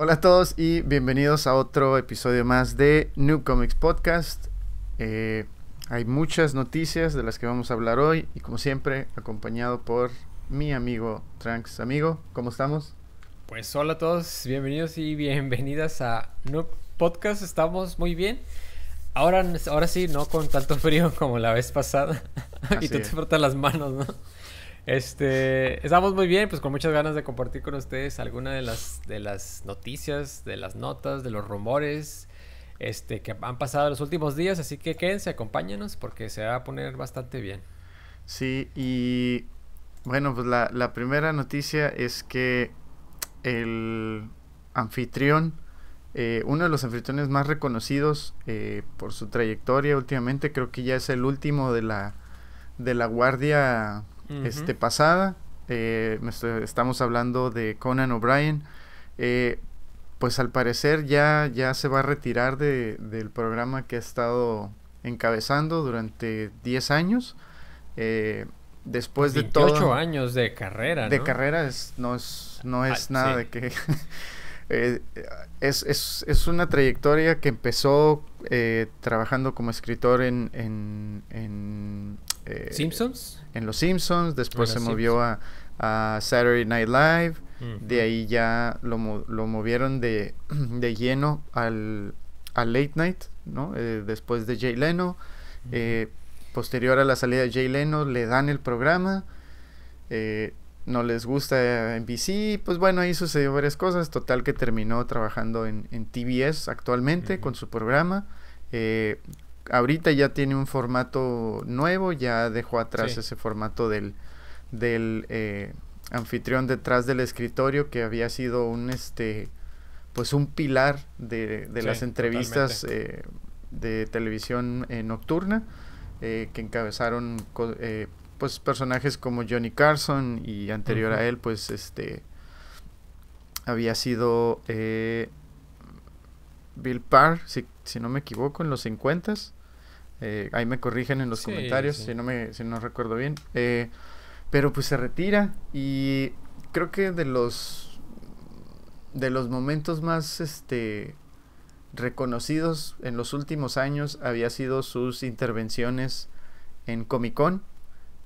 Hola a todos y bienvenidos a otro episodio más de New Comics Podcast. Eh, hay muchas noticias de las que vamos a hablar hoy y como siempre acompañado por mi amigo Tranks. Amigo, ¿cómo estamos? Pues hola a todos, bienvenidos y bienvenidas a New Podcast. Estamos muy bien. Ahora, ahora sí, no con tanto frío como la vez pasada. y tú te frotas las manos, ¿no? Este, estamos muy bien, pues con muchas ganas de compartir con ustedes alguna de las, de las noticias, de las notas, de los rumores, este, que han pasado los últimos días, así que quédense, acompáñenos porque se va a poner bastante bien. Sí, y bueno, pues la, la primera noticia es que el anfitrión, eh, uno de los anfitriones más reconocidos eh, por su trayectoria últimamente, creo que ya es el último de la, de la guardia este, pasada. Eh, estamos hablando de Conan O'Brien. Eh, pues al parecer ya, ya se va a retirar de, del programa que ha estado encabezando durante 10 años. Eh, después de todo... años de carrera. De carrera es, no es, no es ah, nada de que... es, es, es, una trayectoria que empezó trabajando como escritor en, en, en ¿Simpsons? en Los Simpsons, después se movió a, Saturday Night Live, de ahí ya lo, lo movieron de, de lleno al, Late Night, ¿no? Eh, después de Jay Leno. Eh, posterior a la salida de Jay Leno, le dan el programa. Eh, no les gusta NBC, pues bueno, ahí sucedió varias cosas. Total que terminó trabajando en, en TBS actualmente con su programa ahorita ya tiene un formato nuevo, ya dejó atrás ese formato del, del eh, anfitrión detrás del escritorio que había sido un este pues un pilar de, las entrevistas eh, de televisión eh, nocturna que encabezaron pues personajes como Johnny Carson y anterior a él pues este había sido Bill Parr si, si no me equivoco en los 50 eh, ahí me corrigen en los comentarios si no me si no recuerdo bien. Eh, pero pues se retira y creo que de los de los momentos más este reconocidos en los últimos años había sido sus intervenciones en Comic Con.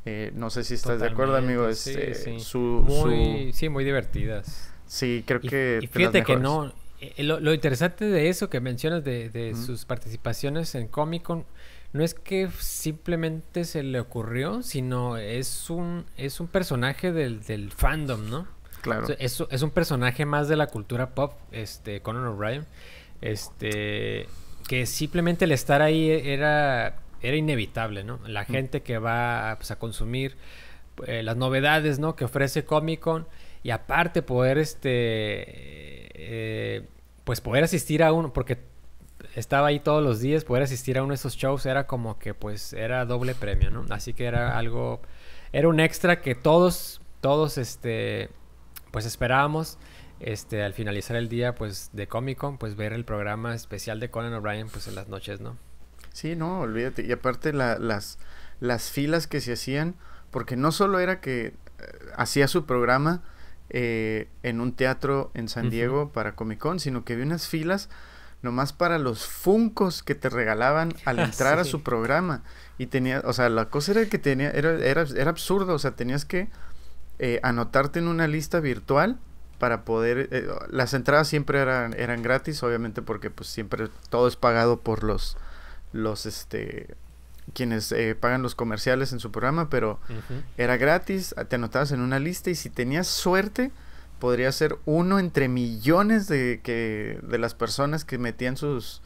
Eh, no sé si estás de acuerdo, amigo. Este, Su, muy, Sí, muy divertidas. Sí, creo que. Y fíjate que no. Lo, interesante de eso que mencionas de, de sus participaciones en Comic Con no es que simplemente se le ocurrió, sino es un, es un personaje del, del fandom, ¿no? Claro. es, es, un personaje más de la cultura pop, este, Conan O'Brien, este, que simplemente el estar ahí era, era inevitable, ¿no? La gente que va pues, a consumir eh, las novedades, ¿no? Que ofrece Comic Con y aparte poder, este, eh, pues poder asistir a uno, porque estaba ahí todos los días, poder asistir a uno de esos shows era como que pues era doble premio, ¿no? Así que era algo, era un extra que todos, todos, este, pues esperábamos, este, al finalizar el día, pues, de Comic Con, pues ver el programa especial de Conan O'Brien, pues en las noches, ¿no? Sí, no, olvídate. Y aparte las, las filas que se hacían, porque no solo era que eh, hacía su programa eh, en un teatro en San Diego para Comic Con, sino que había unas filas nomás para los funcos que te regalaban al entrar a su programa. Y tenía, o sea, la cosa era que tenía, era, era, era absurdo, o sea, tenías que eh, anotarte en una lista virtual para poder, eh, las entradas siempre eran, eran gratis, obviamente porque pues siempre todo es pagado por los, los, este, quienes eh, pagan los comerciales en su programa, pero era gratis, te anotabas en una lista y si tenías suerte, podría ser uno entre millones de, que, de las personas que metían sus,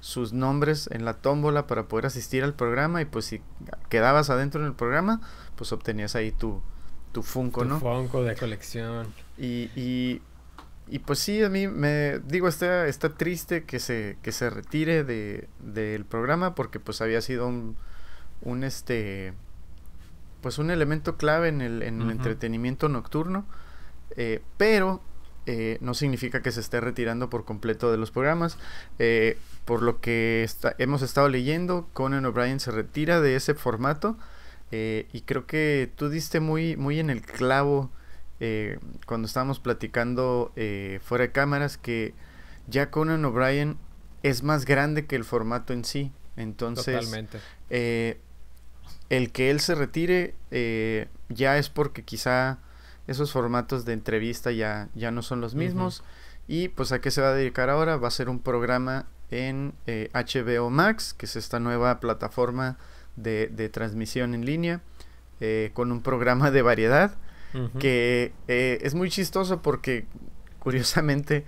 sus nombres en la tómbola para poder asistir al programa y pues si quedabas adentro en el programa, pues obtenías ahí tu, tu Funko, tu ¿no? Funko de colección. Y, y, y, pues sí, a mí me digo, está, está triste que se, que se retire de, del programa porque pues había sido un, un este pues un elemento clave en el, en el entretenimiento nocturno eh, pero eh, no significa que se esté retirando por completo de los programas. Eh, por lo que hemos estado leyendo, Conan O'Brien se retira de ese formato y creo que tú diste muy, muy en el clavo cuando estábamos platicando fuera de cámaras que ya Conan O'Brien es más grande que el formato en sí. Entonces, el que él se retire ya es porque quizá esos formatos de entrevista ya, ya no son los mismos. Y pues a qué se va a dedicar ahora? Va a ser un programa en HBO Max, que es esta nueva plataforma de, de transmisión en línea, con un programa de variedad que eh, es muy chistoso porque curiosamente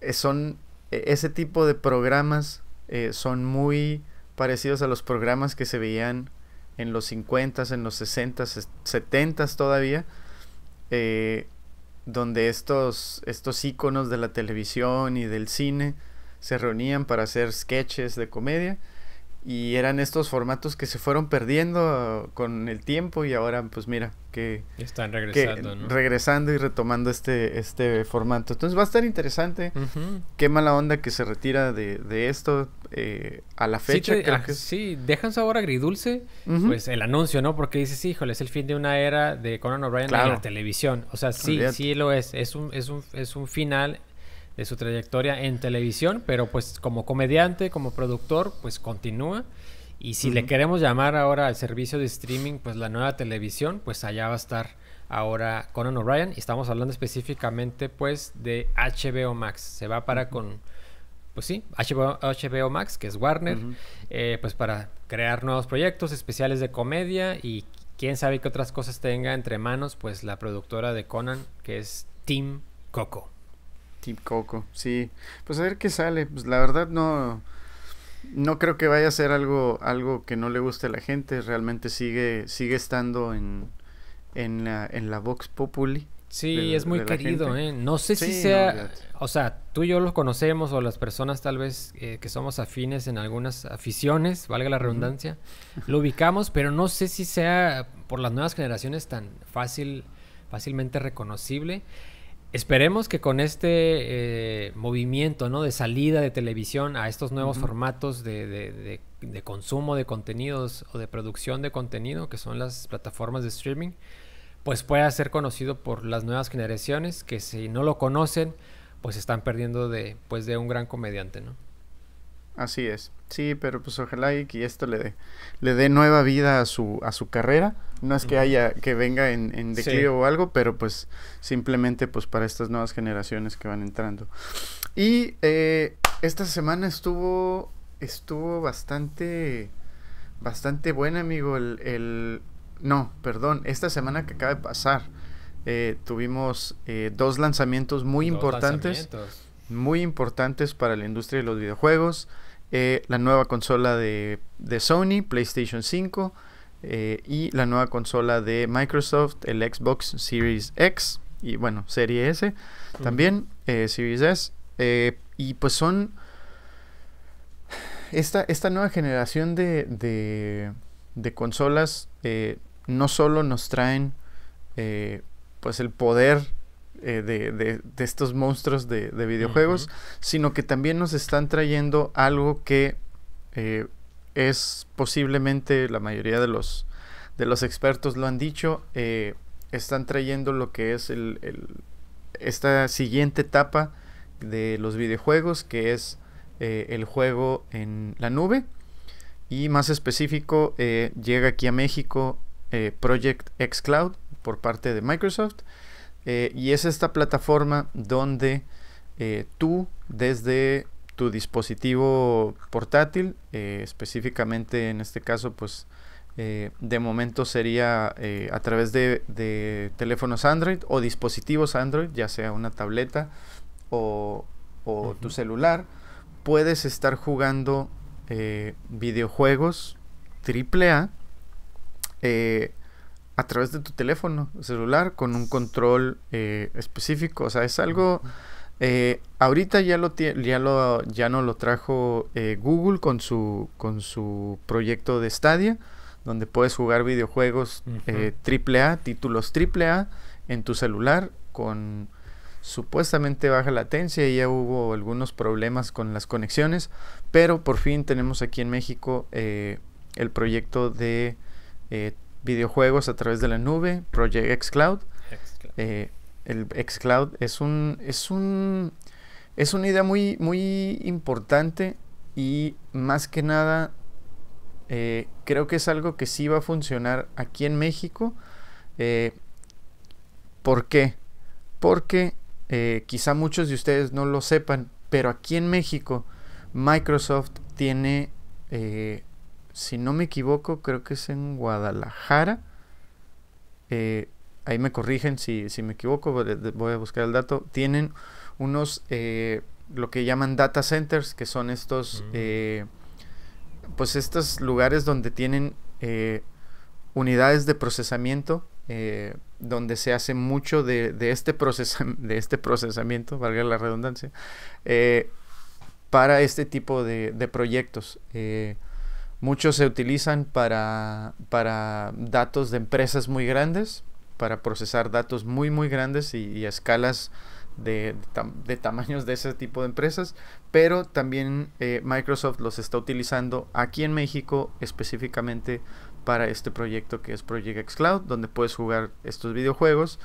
eh, son e, ese tipo de programas eh, son muy parecidos a los programas que se veían en los 50 en los 60 70 todavía, donde estos, estos íconos de la televisión y del cine se reunían para hacer sketches de comedia y eran estos formatos que se fueron perdiendo con el tiempo y ahora pues mira que están regresando, regresando y retomando este este formato. Entonces va a estar interesante. Qué mala onda que se retira de, de esto eh, a la fecha sí, creo ah, que sí sabor agridulce pues el anuncio no porque dices híjole es el fin de una era de Conan O'Brien en la televisión o sea sí sí lo es. Es un es un es un final de su trayectoria en televisión, pero pues como comediante, como productor, pues continúa. Y si le queremos llamar ahora al servicio de streaming, pues la nueva televisión, pues allá va a estar ahora Conan O'Brien. Y estamos hablando específicamente pues de HBO Max. Se va para con, pues sí, HBO, HBO Max, que es Warner, eh, pues para crear nuevos proyectos especiales de comedia y quién sabe qué otras cosas tenga entre manos, pues la productora de Conan, que es Team Coco. Team Coco, sí. Pues a ver qué sale. Pues la verdad no no creo que vaya a ser algo algo que no le guste a la gente. Realmente sigue sigue estando en en la en la Vox Populi. Sí, es muy querido, ¿eh? No sé si sea, o sea, tú y yo lo conocemos o las personas tal vez eh, que somos afines en algunas aficiones, valga la redundancia, lo ubicamos, pero no sé si sea por las nuevas generaciones tan fácil, fácilmente reconocible. Esperemos que con este eh, movimiento ¿no? de salida de televisión a estos nuevos formatos de, consumo de contenidos o de producción de contenido, que son las plataformas de streaming, pues pueda ser conocido por las nuevas generaciones que si no lo conocen, pues están perdiendo de, pues, de un gran comediante, ¿no? Así es. Sí, pero pues ojalá y que esto le dé, le dé nueva vida a su, a su carrera. No es que haya, que venga en, en declive o algo, pero pues simplemente pues para estas nuevas generaciones que van entrando. Y eh, esta semana estuvo, estuvo bastante, bastante buena, amigo. El, el, no, perdón, esta semana que acaba de pasar. Eh, tuvimos eh, dos lanzamientos muy importantes. Muy importantes para la industria de los videojuegos. Eh, la nueva consola de, Sony, PlayStation 5, eh, y la nueva consola de Microsoft, el Xbox Series X, y bueno, Serie S también, eh, Series S. y pues son esta, esta nueva generación de, de, de consolas no solo nos traen pues el poder eh, de, estos monstruos de, videojuegos, sino que también nos están trayendo algo que eh, es posiblemente la mayoría de los, de los expertos lo han dicho, eh, están trayendo lo que es el, esta siguiente etapa de los videojuegos, que es el juego en la nube. Y más específico, llega aquí a México Project X Cloud por parte de Microsoft. Eh, y es esta plataforma donde eh, tú desde tu dispositivo portátil, eh, específicamente en este caso pues de momento sería a través de, teléfonos Android o dispositivos Android, ya sea una tableta o, tu celular, puedes estar jugando videojuegos AAA a través de tu teléfono celular con un control eh, específico. O sea, es algo... Eh, ahorita ya lo ya lo ya no lo trajo eh, Google con su con su proyecto de Stadia donde puedes jugar videojuegos AAA títulos AAA en tu celular con supuestamente baja latencia y ya hubo algunos problemas con las conexiones pero por fin tenemos aquí en México el proyecto de videojuegos a través de la nube, Project X Cloud. Eh, el xCloud es un, es un, es una idea muy, muy importante y más que nada eh, creo que es algo que sí va a funcionar aquí en México. Eh, ¿Por qué? Porque quizá muchos de ustedes no lo sepan, pero aquí en México Microsoft tiene, si no me equivoco, creo que es en Guadalajara. Eh, ahí me corrigen si, me equivoco, voy a buscar el dato, tienen unos, eh, lo que llaman data centers, que son estos, mm. eh, pues estos lugares donde tienen unidades de procesamiento, donde se hace mucho de, este, de este procesamiento, valga la redundancia, para este tipo de, de proyectos. Muchos se utilizan para, para datos de empresas muy grandes, para procesar datos muy muy grandes y, a escalas de, tamaños de ese tipo de empresas, pero también eh, Microsoft los está utilizando aquí en México específicamente para este proyecto que es Project X Cloud, donde puedes jugar estos videojuegos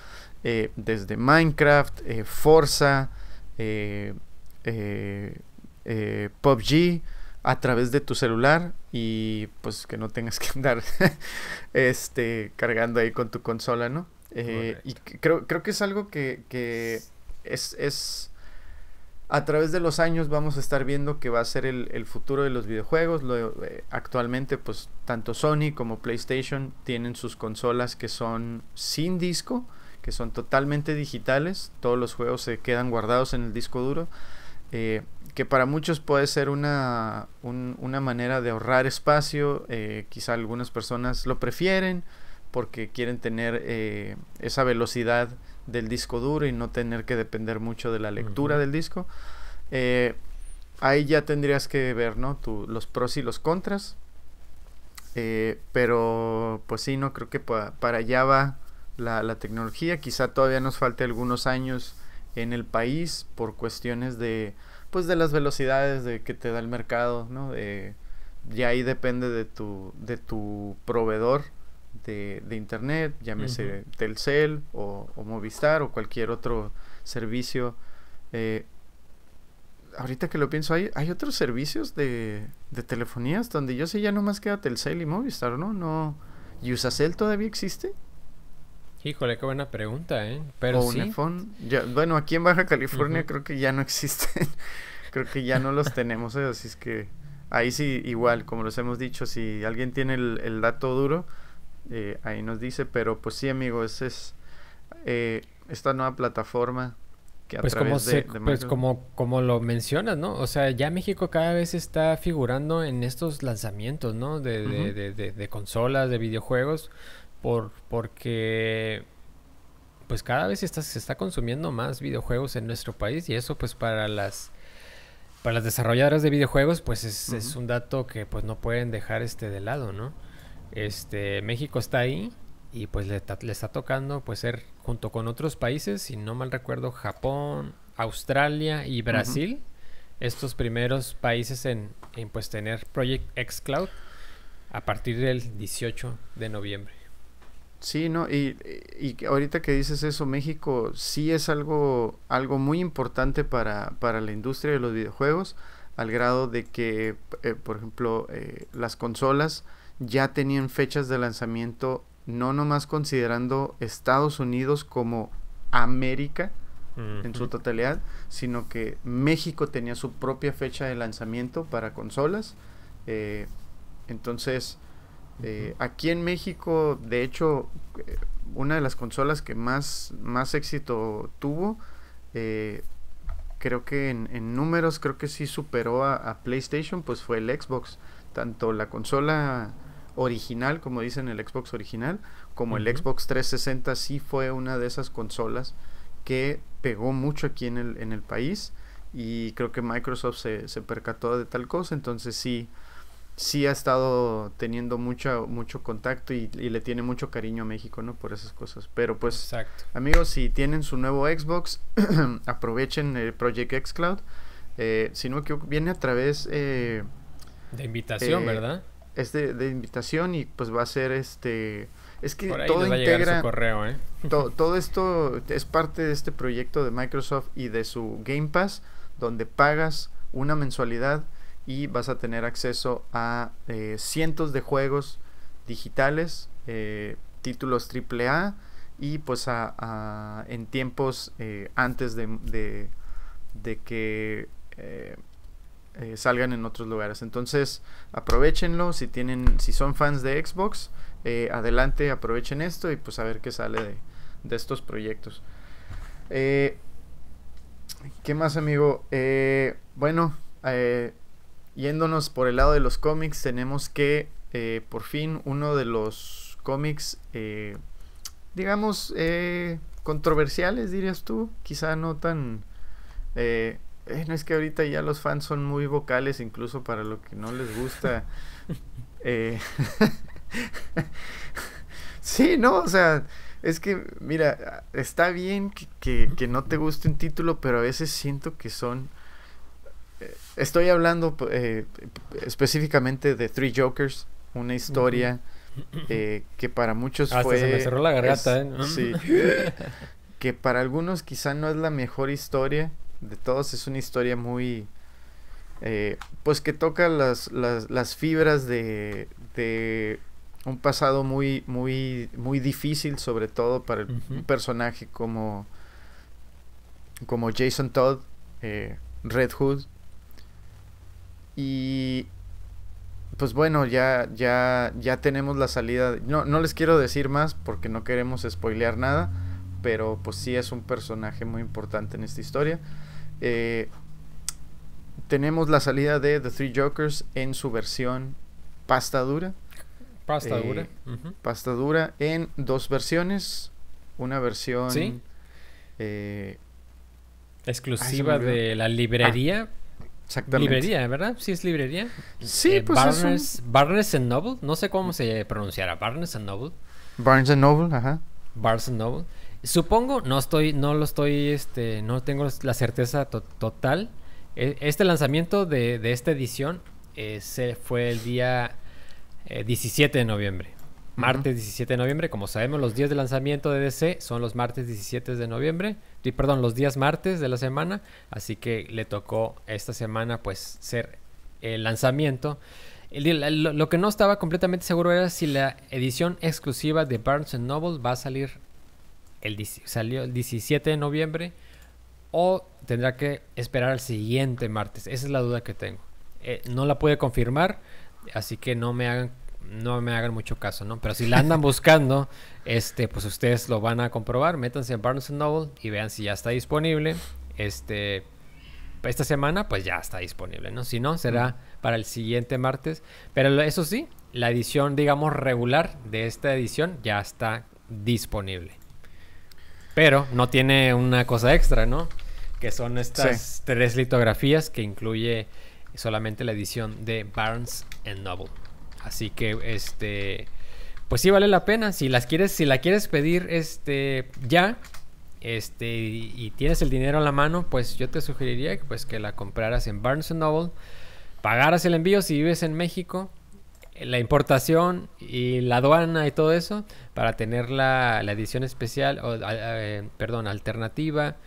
eh, desde Minecraft, eh, Forza, PUBG, a través de tu celular y pues que no tengas que andar este cargando ahí con tu consola, ¿no? Eh, y creo, creo que es algo que, que es, es, a través de los años vamos a estar viendo que va a ser el, futuro de los videojuegos. Lo, eh, actualmente pues tanto Sony como PlayStation tienen sus consolas que son sin disco, que son totalmente digitales. Todos los juegos se quedan guardados en el disco duro. Eh, que para muchos puede ser una, una manera de ahorrar espacio, eh, quizá algunas personas lo prefieren porque quieren tener eh, esa velocidad del disco duro y no tener que depender mucho de la lectura del disco. Eh, ahí ya tendrías que ver ¿no? los pros y los contras. pero pues sí, no creo que para allá va la, la tecnología. Quizá todavía nos falte algunos años en el país por cuestiones de pues de las velocidades de que te da el mercado, ¿no? De, ya ahí depende de tu, de tu proveedor de, de internet, llámese Telcel o, Movistar o cualquier otro servicio. Eh, ahorita que lo pienso, hay, hay otros servicios de, de telefonías donde yo sé ya nomás queda Telcel y Movistar, ¿no? No. ¿Y Usacell todavía existe? Híjole, qué buena pregunta, ¿eh? Pero o sí. Ya, bueno, aquí en Baja California creo que ya no existen. creo que ya no los tenemos, ¿eh? así es que ahí sí, igual, como les hemos dicho, si alguien tiene el, dato duro, eh, ahí nos dice, pero pues sí, amigo, esa es eh, esta nueva plataforma que a pues través como de, Pues como, como lo mencionas, ¿no? O sea, ya México cada vez está figurando en estos lanzamientos, ¿no? De, de, de, de consolas, de videojuegos por, porque pues cada vez está, se está consumiendo más videojuegos en nuestro país y eso pues para las para las desarrolladoras de videojuegos pues es, es, un dato que pues no pueden dejar este de lado, ¿no? Este México está ahí y pues le, le está tocando pues ser junto con otros países, si no mal recuerdo, Japón, Australia y Brasil, estos primeros países en, en pues tener Project X Cloud a partir del 18 de noviembre. Sí, no, y, y, ahorita que dices eso, México sí es algo, algo muy importante para, para la industria de los videojuegos, al grado de que, eh, por ejemplo, eh, las consolas ya tenían fechas de lanzamiento, no nomás considerando Estados Unidos como América en su totalidad, sino que México tenía su propia fecha de lanzamiento para consolas. Eh, entonces, eh, aquí en México, de hecho, eh, una de las consolas que más, más éxito tuvo, eh, creo que en, números, creo que sí superó a, PlayStation, pues fue el Xbox. Tanto la consola original, como dicen el Xbox original, como el Xbox 360 sí fue una de esas consolas que pegó mucho aquí en el, en el país. Y creo que Microsoft se, se percató de tal cosa, entonces sí sí ha estado teniendo mucho, mucho contacto y, le tiene mucho cariño a México, ¿no? Por esas cosas. Pero pues, amigos, si tienen su nuevo Xbox, aprovechen el Project X Cloud. Eh, si no que viene a través... Eh, de invitación, eh, ¿verdad? Es de, invitación y pues va a ser este... Es que todo integra. correo, ¿eh? todo esto es parte de este proyecto de Microsoft y de su Game Pass, donde pagas una mensualidad y vas a tener acceso a eh, cientos de juegos digitales, eh, títulos AAA y pues a, en tiempos eh, antes de, de, que salgan en otros lugares. Entonces aprovechenlo si tienen, si son fans de Xbox, adelante aprovechen esto y pues a ver qué sale de, de estos proyectos. ¿Qué más amigo? bueno, yéndonos por el lado de los cómics, tenemos que eh, por fin uno de los cómics, eh, digamos, eh, controversiales, dirías tú, quizá no tan... no es que ahorita ya los fans son muy vocales, incluso para lo que no les gusta. sí, no, o sea, es que, mira, está bien que, que no te guste un título, pero a veces siento que son estoy hablando eh, específicamente de Three Jokers, una historia eh, que para muchos fue... se me cerró la garganta, ¿eh? Sí. que para algunos quizá no es la mejor historia de todos, es una historia muy... pues que toca las, las, fibras de, de un pasado muy, muy, muy difícil, sobre todo para un personaje como, como Jason Todd, Red Hood, y pues bueno, ya, ya, ya tenemos la salida. No, no les quiero decir más porque no queremos spoilear nada, pero pues sí es un personaje muy importante en esta historia. Eh, tenemos la salida de The Three Jokers en su versión pasta dura. Pasta eh, dura. Pasta dura en dos versiones. Una versión eh, exclusiva de la librería. Exactamente. Librería, ¿verdad? Sí, es librería. Sí, eh, pues Barnes, Barnes and Noble. No sé cómo se pronunciará. Barnes and Noble. Barnes and Noble, ajá. Barnes and Noble. Supongo, no estoy, no lo estoy, este, no tengo la certeza total. E, este lanzamiento de, de esta edición eh, se fue el día 17 eh, de noviembre martes 17 de noviembre. Como sabemos, los días de lanzamiento de DC son los martes 17 de noviembre. Y, perdón, los días martes de la semana. Así que le tocó esta semana pues ser el lanzamiento. lo, que no estaba completamente seguro era si la edición exclusiva de Barnes Noble va a salir el, salió el 17 de noviembre o tendrá que esperar al siguiente martes. Esa es la duda que tengo. Eh, no la puede confirmar, así que no me hagan no me hagan mucho caso, ¿no? Pero si la andan buscando, este, pues ustedes lo van a comprobar. Métanse en Barnes Noble y vean si ya está disponible. Este, esta semana, pues ya está disponible, ¿no? Si no, será para el siguiente martes. Pero eso sí, la edición, digamos, regular de esta edición ya está disponible. Pero no tiene una cosa extra, ¿no? Que son estas tres litografías que incluye solamente la edición de Barnes Noble. Así que este pues sí vale la pena. Si las quieres, si la quieres pedir este ya, este y, tienes el dinero a la mano, pues yo te sugeriría que pues que la compraras en Barnes Noble, pagaras el envío si vives en México, la importación y la aduana y todo eso para tener la, edición especial o eh, perdón, alternativa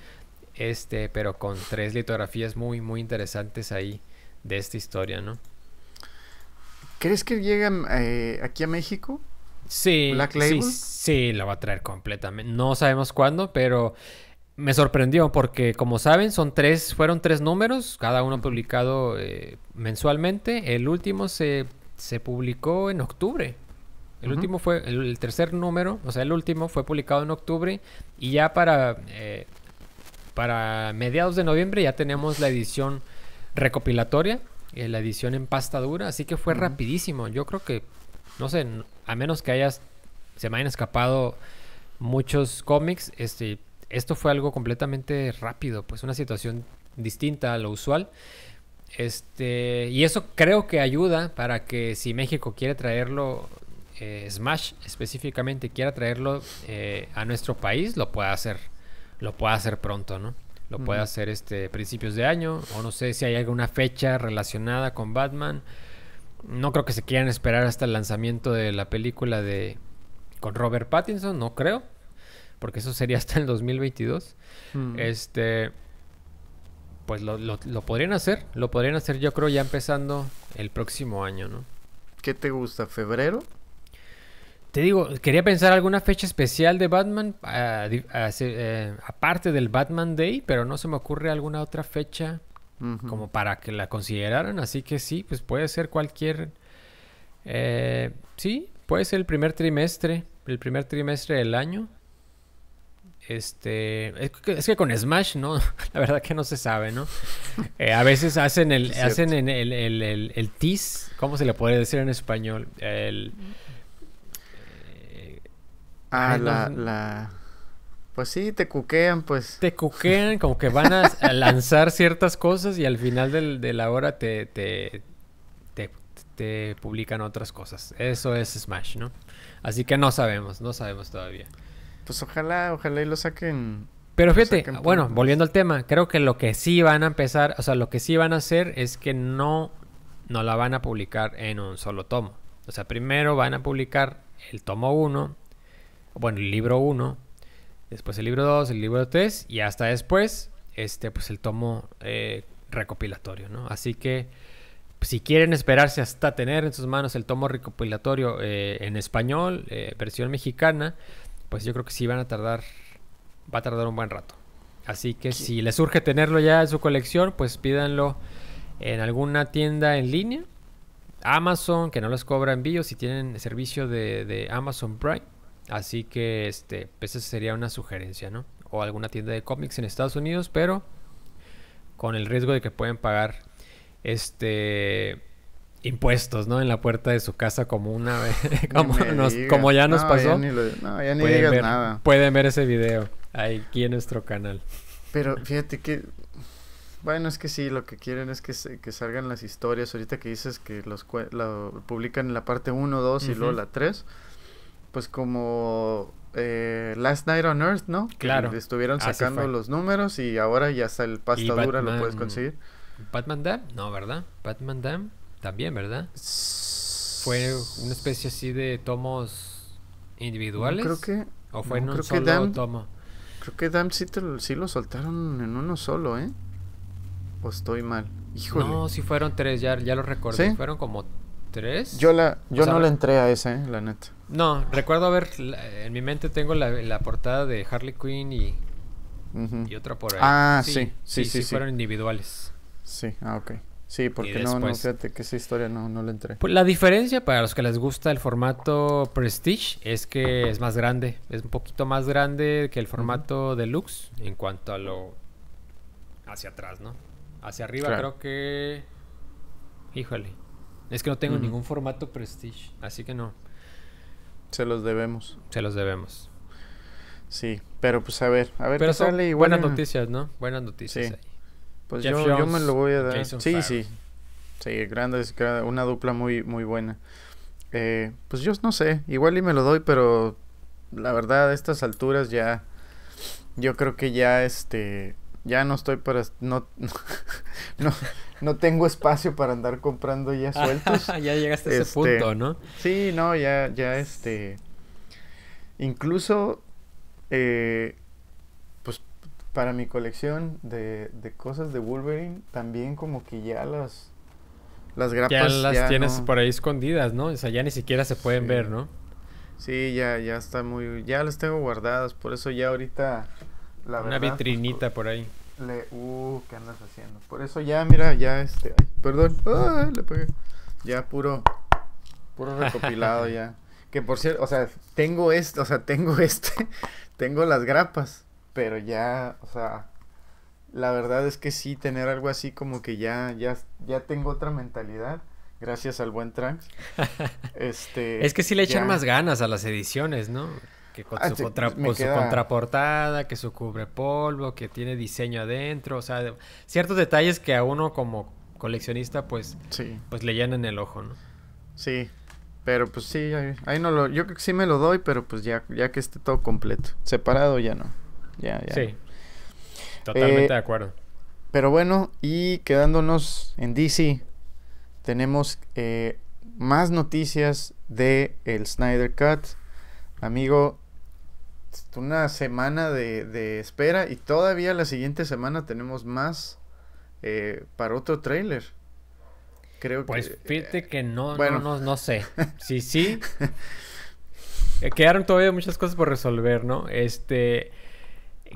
este, pero con tres litografías muy muy interesantes ahí de esta historia, ¿no? ¿Crees que llegan eh, aquí a México? Sí, sí, sí, la va a traer completamente. No sabemos cuándo, pero me sorprendió porque, como saben, son tres, fueron tres números, cada uno publicado eh, mensualmente. El último se, se publicó en octubre. El último fue, el, tercer número, o sea, el último fue publicado en octubre y ya para, eh, para mediados de noviembre ya tenemos la edición recopilatoria eh, la edición en pasta dura, así que fue rapidísimo. Yo creo que, no sé, a menos que hayas, se me hayan escapado muchos cómics, este, esto fue algo completamente rápido, pues una situación distinta a lo usual. Este, y eso creo que ayuda para que si México quiere traerlo, eh, Smash específicamente quiera traerlo eh, a nuestro país, lo pueda hacer, lo pueda hacer pronto, ¿no? Lo puede hacer este principios de año. O no sé si hay alguna fecha relacionada con Batman. No creo que se quieran esperar hasta el lanzamiento de la película de con Robert Pattinson, no creo, porque eso sería hasta el 2022. Mm. Este, pues lo, lo, lo podrían hacer, lo podrían hacer yo creo ya empezando el próximo año, ¿no? ¿Qué te gusta? ¿Febrero? Te digo, quería pensar alguna fecha especial de Batman, ah, ah, eh, aparte del Batman Day, pero no se me ocurre alguna otra fecha como para que la consideraran. Así que sí, pues puede ser cualquier... eh, sí, puede ser el primer trimestre, el primer trimestre del año. Este, es que, es que con Smash, ¿no? La verdad que no se sabe, ¿no? Eh, a veces hacen el, hacen en el, el, el, el tease, ¿cómo se le puede decir en español? El, Ah, Ay, la, la... Pues sí, te cuquean, pues. te cuquean, como que van a, a lanzar ciertas cosas y al final del- de la hora te, te, te, te publican otras cosas. Eso es Smash, ¿no? Así que no sabemos, no sabemos todavía. Pues ojalá, ojalá y lo saquen. Pero fíjate, saquen bueno, volviendo al tema, creo que lo que sí van a empezar, o sea, lo que sí van a hacer es que no, no la van a publicar en un solo tomo. O sea, primero van a publicar el tomo 1, bueno, el libro 1, después el libro 2, el libro 3 y hasta después, este, pues el tomo eh, recopilatorio, ¿no? Así que si quieren esperarse hasta tener en sus manos el tomo recopilatorio eh, en español, eh, versión mexicana, pues yo creo que sí van a tardar, va a tardar un buen rato. Así que si les surge tenerlo ya en su colección, pues pídanlo en alguna tienda en línea. Amazon, que no les cobra envío si tienen servicio de, de Amazon Prime. Así que este, pues esa sería una sugerencia, ¿no? O alguna tienda de cómics en Estados Unidos, pero con el riesgo de que pueden pagar este impuestos, ¿no? En la puerta de su casa como una vez, como, nos- ya nos No, pasó. ni lo- no, ya ni pueden, digas ver, nada. pueden ver ese video aquí en nuestro canal. Pero fíjate que... Bueno, es que sí, lo que quieren es que, se- que salgan las historias. Ahorita que dices que los lo publican en la parte 1, 2 y luego la 3. Pues como eh, Last Night on Earth, ¿no? Que Claro. Estuvieron Así sacando los números y ahora ya hasta el pasta dura lo puedes conseguir. Batman Dam, no, ¿verdad? Batman Dam también, ¿verdad? Fue una especie así de tomos individuales. No, creo que... ¿O fue no, en un creo que solo Dam- tomo? Creo que Dam sí, te lo, sí lo soltaron en uno solo, ¿eh? O estoy mal. Híjole. No, sí fueron tres, ya, ya lo recordé. ¿Sí? Fueron como tres. Yo la, yo O sea, no le entré a esa, ¿eh? La neta. No, recuerdo haber, en mi mente tengo la, la portada de Harley Quinn y, y otra por ahí. Ah, sí, sí, sí, sí. fueron individuales. Sí, ah, ok. Sí, porque no, no, fíjate que esa historia no, no le entré. Pues la diferencia para los que les gusta el formato Prestige es que es más grande, es un poquito más grande que el formato Deluxe en cuanto a lo hacia atrás, ¿no? Hacia arriba Claro. creo que híjole, es que no tengo ningún formato Prestige, así que no, Se los debemos. se los debemos. Sí, pero pues a ver, a ver Pero qué son sale. Igual buenas en- noticias, ¿no? Buenas noticias Sí. ahí. Pues yo, yo me lo voy a dar. Jason Sí, sí. Sí, grandes, gra- una dupla muy, muy buena. Eh, pues yo no sé, igual y me lo doy, pero la verdad a estas alturas ya, yo creo que ya este, ya no estoy para, no, no, no tengo espacio para andar comprando ya sueltos. ya llegaste a ese Este, punto, ¿no? Sí, no, ya, ya este. Incluso, eh, pues para mi colección de, de cosas de Wolverine, también como que ya las. Las grapas. Ya las ya tienes no- por ahí escondidas, ¿no? O sea, ya ni siquiera se pueden Sí. ver, ¿no? Sí, ya, ya está muy. Ya las tengo guardadas, por eso ya ahorita. La Una verdad, vitrinita por ahí. Le, uh, ¿qué andas haciendo? Por eso ya, mira, ya este. ay, perdón. Ay, le pegué. Ya puro. Puro recopilado ya. Que por cierto, o sea, tengo este, o sea, tengo este. tengo las grapas. Pero ya, o sea. La verdad es que sí, tener algo así como que ya, ya, ya tengo otra mentalidad. Gracias al buen Trunks. Este. Es que sí le echan ya- más ganas a las ediciones, ¿no? Que con, Ah, su, contra- contraportada, que su cubre polvo, que tiene diseño adentro, o sea, ciertos detalles que a uno como coleccionista pues Sí. pues le llenan el ojo, ¿no? Sí, pero pues sí, ahí, ahí no lo, yo creo que sí me lo doy, pero pues ya, ya que esté todo completo. Separado ya no. Ya, ya. Sí. Totalmente Eh, de acuerdo. Pero bueno, y quedándonos en DC, tenemos eh, más noticias de el Snyder Cut. amigo, una semana de, espera y todavía la siguiente semana tenemos más eh, para otro trailer. Creo pues que... fíjate que no, bueno. no, no, sé. Sí, sí. Eh, quedaron todavía muchas cosas por resolver, ¿no? Este...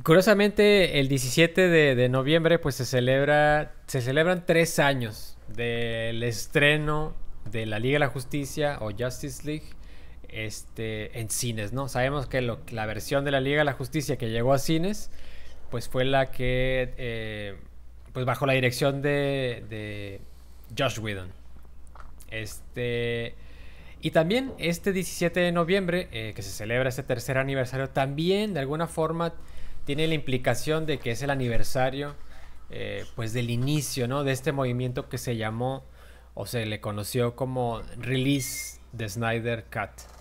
Curiosamente, el 17 de, noviembre, pues se celebra, se celebran tres años del estreno de la Liga de la Justicia o Justice League este, en cines, ¿no? Sabemos que la versión de la Liga de la Justicia que llegó a cines, pues fue la que, eh, pues bajo la dirección de, Josh Whedon. Este, y también este 17 de noviembre, eh, que se celebra ese tercer aniversario, también de alguna forma tiene la implicación de que es el aniversario, eh, pues del inicio, ¿no? De este movimiento que se llamó o se le conoció como Release the Snyder Cut.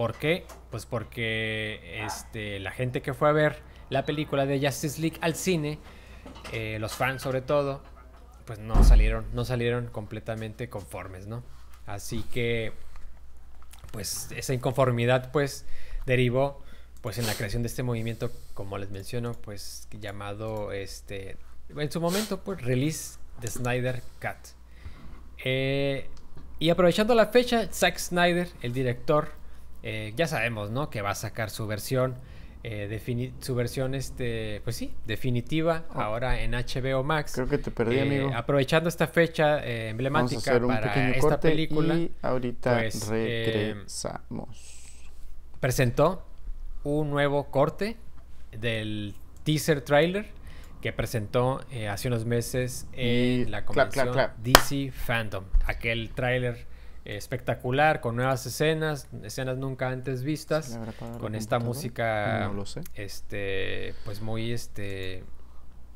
¿Por qué? Pues porque este, la gente que fue a ver la película de Justice League al cine, eh, los fans sobre todo, pues no salieron, no salieron completamente conformes, ¿no? Así que, pues esa inconformidad, pues derivó, pues en la creación de este movimiento, como les menciono, pues llamado, este, en su momento, pues Release the Snyder Cut. Eh, y aprovechando la fecha, Zack Snyder, el director eh, ya sabemos, ¿no? Que va a sacar su versión, eh, su versión, este, pues sí, definitiva, oh. ahora en HBO Max. Creo que te perdí, eh, amigo. Aprovechando esta fecha emblemática para esta película. Y ahorita pues, regresamos. presentó un nuevo corte del teaser trailer que presentó hace unos meses en la convención DC Fandom. Aquel trailer espectacular, con nuevas escenas, escenas nunca antes vistas, con esta música, este, pues muy, este,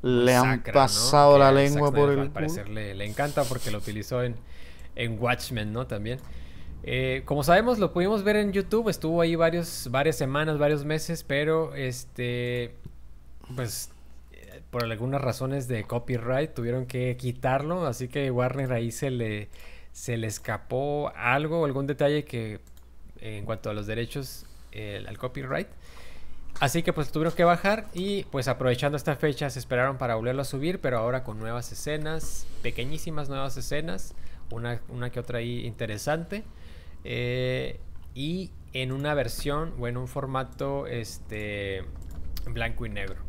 le han pasado la lengua por el. Al parecer le, encanta porque lo utilizó en, en Watchmen, ¿no? También. Eh, como sabemos, lo pudimos ver en YouTube, estuvo ahí varios, varias semanas, varios meses, pero este, pues por algunas razones de copyright tuvieron que quitarlo, así que Warner ahí se le se le escapó algo, algún detalle que en cuanto a los derechos al copyright. Así que pues tuvieron que bajar y pues aprovechando esta fecha se esperaron para volverlo a subir, pero ahora con nuevas escenas, pequeñísimas nuevas escenas, una, una que otra ahí interesante. Eh, y en una versión o en un formato este blanco y negro.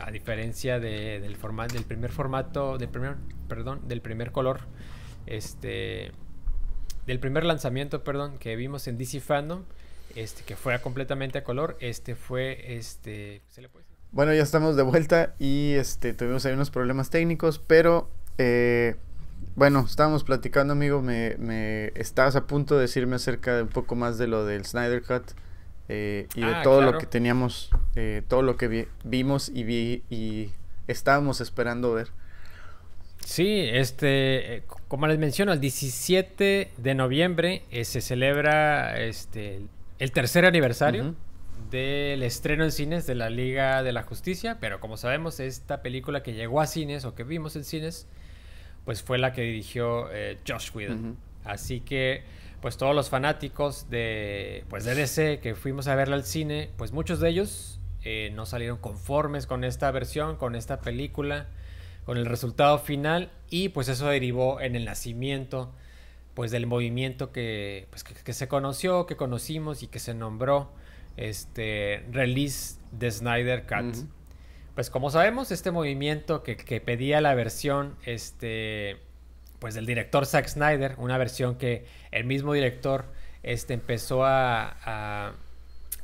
A diferencia del formato del primer formato, del primer, perdón, del primer color este del primer lanzamiento, perdón, que vimos en DC Fandom, este que fue completamente a color, este fue este Bueno, ya estamos de vuelta y este tuvimos ahí unos problemas técnicos, pero eh, bueno, estábamos platicando, amigo, me, me, estabas a punto de decirme acerca de un poco más de lo del Snyder Cut eh, y de ah, todo lo que teníamos, eh, todo lo que vimos y vi y estábamos esperando ver. Sí, este, eh, como les menciono, el 17 de noviembre eh, se celebra este, el tercer aniversario del estreno en cines de la Liga de la Justicia, pero como sabemos, esta película que llegó a cines o que vimos en cines, pues fue la que dirigió eh, Josh Whedon. Así que, pues todos los fanáticos de, pues, de DC que fuimos a verla al cine, pues muchos de ellos no salieron conformes con esta versión, con esta película con el resultado final y pues eso derivó en el nacimiento pues del movimiento que, pues, que, se conoció, que conocimos y que se nombró este Release the Snyder Cut. Pues como sabemos, este movimiento que, pedía la versión este, pues del director Zack Snyder, una versión que el mismo director este, empezó a,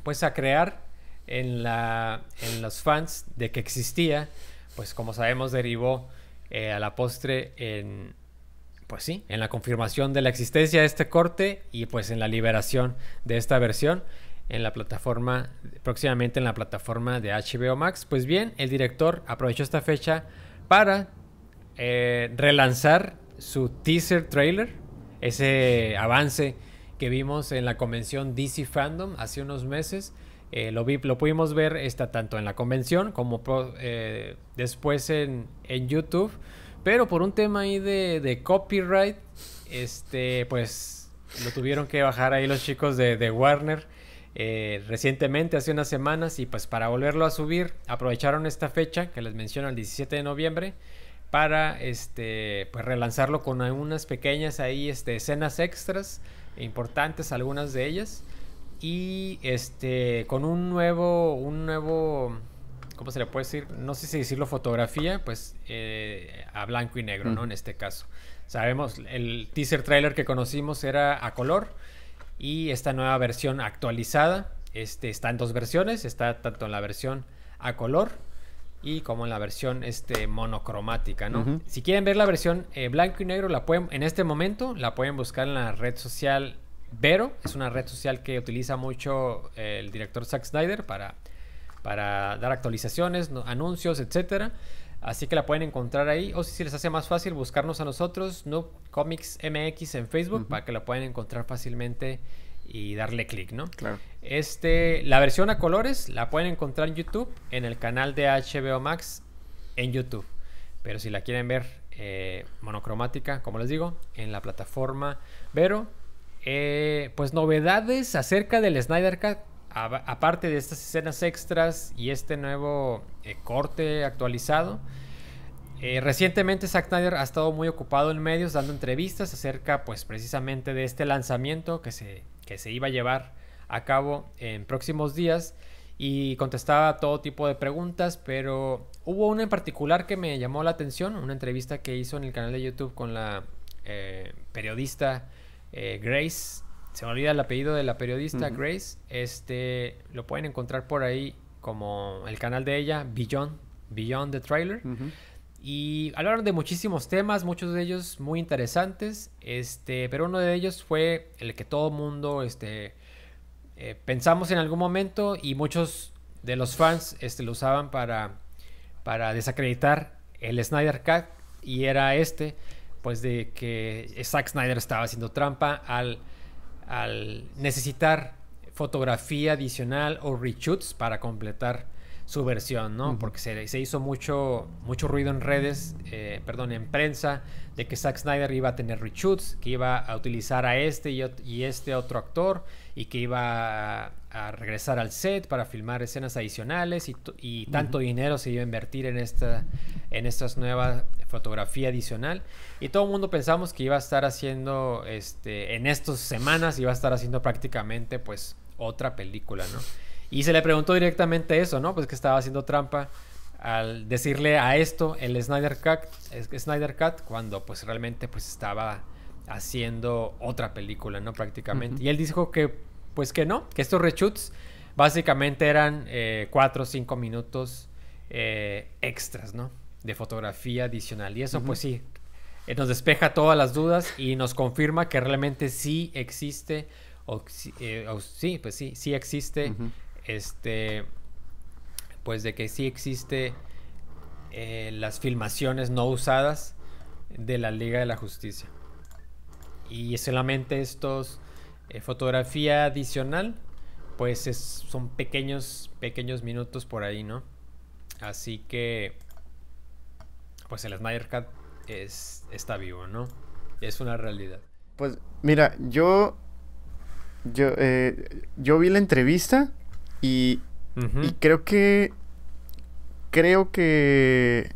pues a crear en, la, en los fans de que existía pues como sabemos derivó eh, a la postre en, pues sí, en la confirmación de la existencia de este corte y pues en la liberación de esta versión en la plataforma, próximamente en la plataforma de HBO Max. Pues bien, el director aprovechó esta fecha para eh, relanzar su teaser trailer, ese avance que vimos en la convención DC Fandom hace unos meses eh, lo, vi, lo pudimos ver esta, tanto en la convención como eh, después en, YouTube. Pero por un tema ahí de, copyright, este, pues lo tuvieron que bajar ahí los chicos de, Warner. eh, recientemente, hace unas semanas, y pues para volverlo a subir, aprovecharon esta fecha que les menciono, el 17 de noviembre, para este, pues relanzarlo con algunas pequeñas ahí este, escenas extras, importantes algunas de ellas, y este, con un nuevo, un nuevo, ¿cómo se le puede decir? No sé si decirlo fotografía, pues eh, a blanco y negro, ¿no? En este caso. Sabemos, el teaser trailer que conocimos era a color y esta nueva versión actualizada este, está en dos versiones, está tanto en la versión a color y como en la versión este, monocromática, ¿no? Si quieren ver la versión eh, blanco y negro, la pueden, en este momento la pueden buscar en la red social Vero, es una red social que utiliza mucho el director Zack Snyder para, para dar actualizaciones, anuncios, etcétera. Así que la pueden encontrar ahí. O si les hace más fácil buscarnos a nosotros, Noob Comics MX en Facebook, para que la puedan encontrar fácilmente y darle clic, ¿no? Claro. Este, la versión a colores la pueden encontrar en YouTube, en el canal de HBO Max en YouTube. Pero si la quieren ver eh, monocromática, como les digo, en la plataforma Vero, eh, pues novedades acerca del Snyder Cut aparte de estas escenas extras y este nuevo eh, corte actualizado, eh, recientemente Zack Snyder ha estado muy ocupado en medios dando entrevistas acerca pues precisamente de este lanzamiento que se, que se iba a llevar a cabo en próximos días y contestaba todo tipo de preguntas, pero hubo una en particular que me llamó la atención, una entrevista que hizo en el canal de YouTube con la periodista Grace se me olvida el apellido de la periodista Grace. Este lo pueden encontrar por ahí como el canal de ella, Beyond, Beyond the Trailer. Y hablaron de muchísimos temas, muchos de ellos muy interesantes. Este, pero uno de ellos fue el que todo mundo este, eh, pensamos en algún momento y muchos de los fans este, lo usaban para, para desacreditar el Snyder Cut. Y era este, pues de que Zack Snyder estaba haciendo trampa al al necesitar fotografía adicional o reshoots para completar su versión, ¿no? Porque se, hizo mucho, mucho ruido en redes, eh, perdón, en prensa, de que Zack Snyder iba a tener reshoots, que iba a utilizar a este y, este otro actor y que iba a, regresar al set para filmar escenas adicionales y, tanto dinero se iba a invertir en esta, en estas nuevas fotografía adicional y todo el mundo pensamos que iba a estar haciendo, este, en estas semanas iba a estar haciendo prácticamente, pues, otra película, ¿no? Y se le preguntó directamente eso, ¿no? Pues que estaba haciendo trampa al decirle a esto el Snyder Cut, Snyder Cut cuando pues realmente pues estaba haciendo otra película, ¿no? Prácticamente. Y él dijo que pues que no, que estos reshoots básicamente eran eh, cuatro o cinco minutos eh, extras, ¿no? De fotografía adicional. Y eso pues sí, eh, nos despeja todas las dudas y nos confirma que realmente sí existe, o, sí, pues sí, sí existe este, pues de que sí existe las filmaciones no usadas de la Liga de la Justicia. Y solamente estos eh, fotografía adicional, pues son pequeños, pequeños minutos por ahí, ¿no? Así que, pues el Snyder Cut es, está vivo, ¿no? Es una realidad. Pues mira, yo, yo, eh, yo vi la entrevista y, creo que. Creo que.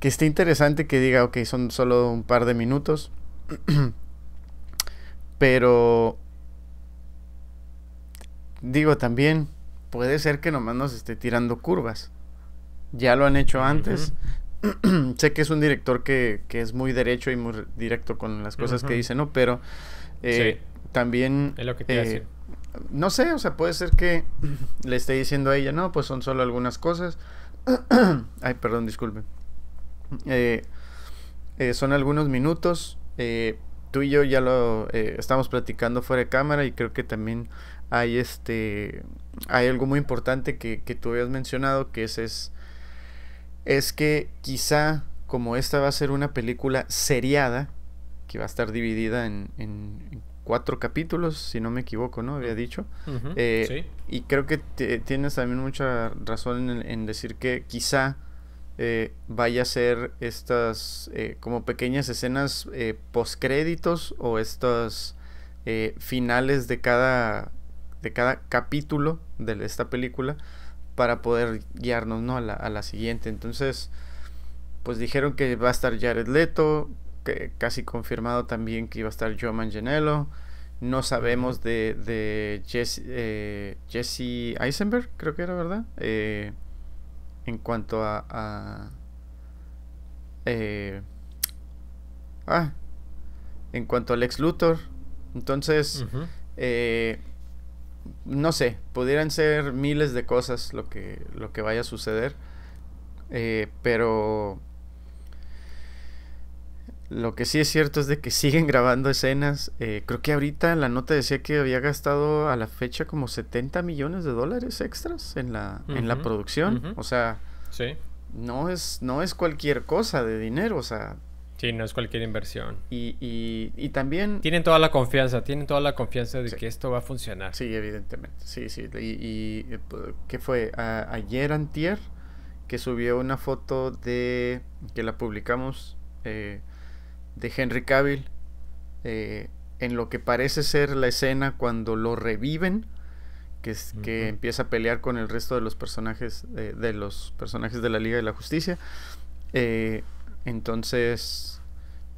Que está interesante que diga, ok, son solo un par de minutos. Pero. Digo, también puede ser que nomás nos esté tirando curvas. Ya lo han hecho antes. sé que es un director que, que, es muy derecho y muy directo con las cosas que dice, ¿no? Pero eh, también... Es lo que te eh, no sé, o sea, puede ser que le esté diciendo a ella, no, pues son solo algunas cosas. Ay, perdón, disculpe. Eh, eh, son algunos minutos. Eh, tú y yo ya lo estamos platicando fuera de cámara y creo que también hay este hay algo muy importante que, que tú habías mencionado que es, es es que quizá como esta va a ser una película seriada que va a estar dividida en, en cuatro capítulos, si no me equivoco, ¿no? Había dicho. Eh, y creo que tienes también mucha razón en, decir que quizá eh, vaya a ser estas eh, como pequeñas escenas postcréditos o estos finales de cada de cada capítulo de esta película para poder guiarnos ¿no? a, la, a la siguiente. Entonces, pues dijeron que va a estar Jared Leto, que casi confirmado también que iba a estar Joe Manganiello. No sabemos de, de Jesse, eh, Jesse Eisenberg, creo que era, ¿verdad? Eh, en cuanto a... a eh, ah, en cuanto al ex Luthor. Entonces, eh, no sé, pudieran ser miles de cosas lo que, lo que vaya a suceder. Eh, pero lo que sí es cierto es de que siguen grabando escenas. Eh, creo que ahorita la nota decía que había gastado a la fecha como 70 millones de dólares extras en la, en la producción. O sea, no, es, no es cualquier cosa de dinero. O sea, Sí, no es cualquier inversión. Y, y, también... Tienen toda la confianza, tienen toda la confianza de que esto va a funcionar. Sí, evidentemente. Sí, sí. Y, y eh, ¿qué fue? ayer antier, que subió una foto de... que la publicamos, eh, de Henry Cavill, eh, en lo que parece ser la escena cuando lo reviven, que, es, que empieza a pelear con el resto de los personajes, de los personajes de la Liga de la Justicia. entonces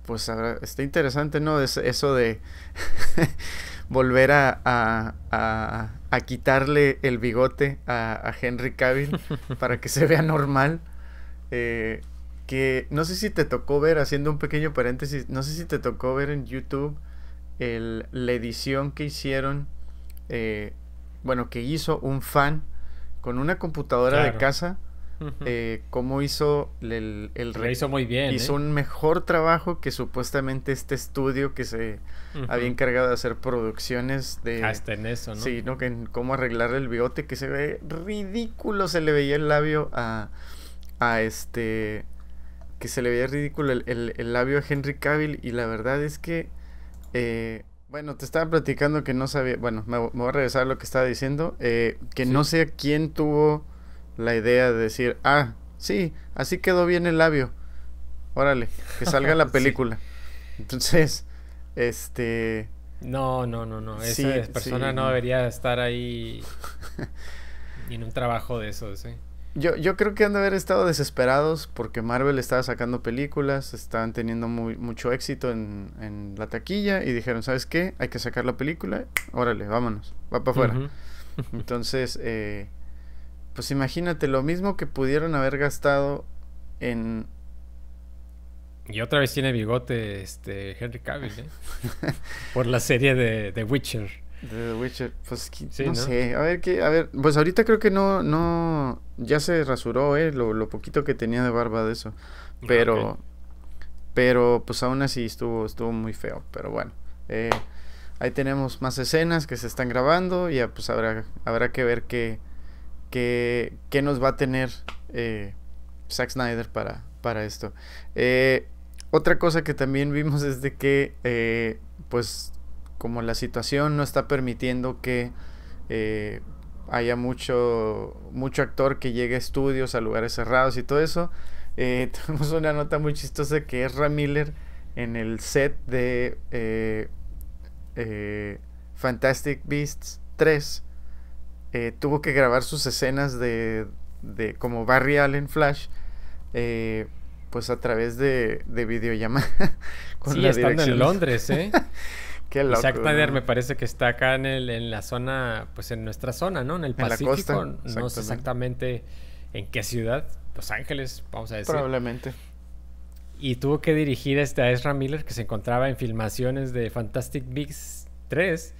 pues ahora está interesante, ¿no? Es eso de volver a, a, a, quitarle el bigote a, Henry Cavill para que se vea normal. Eh, que no sé si te tocó ver, haciendo un pequeño paréntesis, no sé si te tocó ver en YouTube el, la edición que hicieron, eh, bueno, que hizo un fan con una computadora de casa eh, cómo hizo el, el hizo muy bien hizo ¿eh? un mejor trabajo que supuestamente este estudio que se había encargado de hacer producciones de hasta en eso no sí no que en cómo arreglar el bigote que se ve ridículo se le veía el labio a a este que se le veía ridículo el, el, labio a Henry Cavill y la verdad es que eh, bueno, te estaba platicando que no sabía, bueno, me, voy a regresar a lo que estaba diciendo, eh, que no sé quién tuvo la idea de decir, ah, sí, así quedó bien el labio. Órale, que salga la película. Entonces, este... No, no, no, no. Esa persona no debería estar ahí en un trabajo de eso, sí. Yo, yo creo que han de haber estado desesperados porque Marvel estaba sacando películas, estaban teniendo muy, mucho éxito en, en la taquilla y dijeron, ¿sabes qué? Hay que sacar la película, órale, vámonos, va para afuera. Entonces, eh, pues imagínate, lo mismo que pudieron haber gastado en... Y otra vez tiene bigote este Henry Cavill, ¿eh? Por la serie de The Witcher. De The Witcher, pues no, sé, a ver qué, a ver, pues ahorita creo que no, no, ya se rasuró, eh, lo, poquito que tenía de barba de eso, ah, pero, pero pues aún así estuvo, estuvo muy feo, pero bueno, eh, ahí tenemos más escenas que se están grabando y ya pues habrá, habrá que ver qué, qué, nos va a tener eh, Zack Snyder para, para esto. Eh, otra cosa que también vimos es de que, eh, pues, como la situación no está permitiendo que eh, haya mucho, mucho actor que llegue a estudios, a lugares cerrados y todo eso, tenemos una nota muy chistosa que es Ram Miller en el set de Fantastic Beasts 3 eh, tuvo que grabar sus escenas de, de como Barry Allen Flash, eh, pues a través de, de videollamada. con sí, estando en Londres, ¿eh? Qué loco. Zack Snyder me parece que está acá en, el, en la zona, pues en nuestra zona, ¿no? En el Pacífico. no sé exactamente en qué ciudad. Los Ángeles, vamos a decir. Probablemente. Y tuvo que dirigir este a Ezra Miller, que se encontraba en filmaciones de Fantastic Beasts 3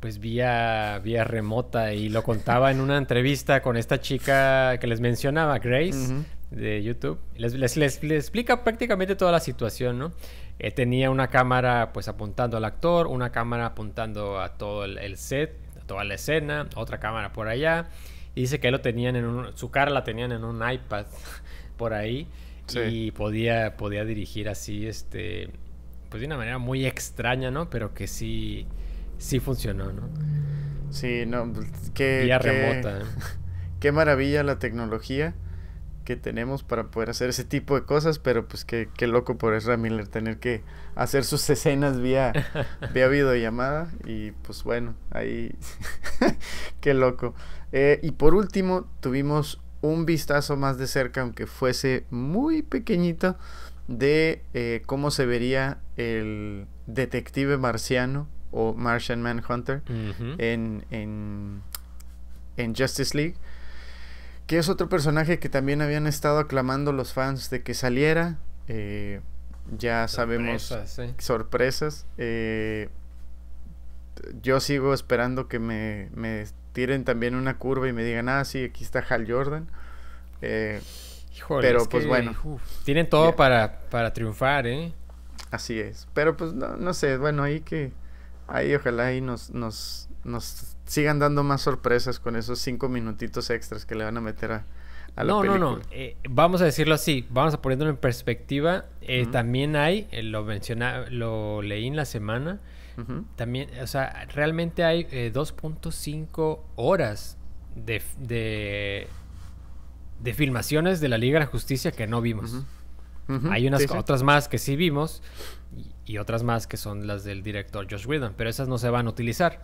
pues vía, vía remota y lo contaba en una entrevista con esta chica que les mencionaba, Grace, de YouTube. Les, les, les, explica prácticamente toda la situación, ¿no? Eh, tenía una cámara pues apuntando al actor, una cámara apuntando a todo el, set, a toda la escena, otra cámara por allá. Y dice que lo tenían en un, su cara la tenían en un iPad por ahí y podía, podía dirigir así, este, pues de una manera muy extraña, ¿no? Pero que sí sí funcionó, ¿no? Sí, no, pues, qué, remota. ¿eh? Qué maravilla la tecnología. Que tenemos para poder hacer ese tipo de cosas, pero pues qué, qué loco por Ezra Miller tener que hacer sus escenas vía, vía videollamada. Y pues bueno, ahí qué loco. Eh, y por último tuvimos un vistazo más de cerca, aunque fuese muy pequeñito, de eh, cómo se vería el detective marciano o Martian Manhunter en, en, en Justice League que es otro personaje que también habían estado aclamando los fans de que saliera. Eh, ya sabemos sorpresas. Eh, yo sigo esperando que me, me, tiren también una curva y me digan, ah, sí, aquí está Hal Jordan. Eh, pero pues bueno. tienen todo para, para triunfar, ¿eh? Así es. Pero pues no, no sé, bueno, ahí que... Ahí ojalá ahí nos, nos, nos sigan dando más sorpresas con esos cinco minutitos extras que le van a meter a, a la no, película. No, no, eh, vamos a decirlo así, vamos a ponerlo en perspectiva. Eh, también hay, eh, lo menciona, lo leí en la semana. También, o sea, realmente hay 2.5 horas de, de, de, filmaciones de la Liga de la Justicia que no vimos. Hay unas otras más que sí vimos y, y, otras más que son las del director Josh Whedon, pero esas no se van a utilizar.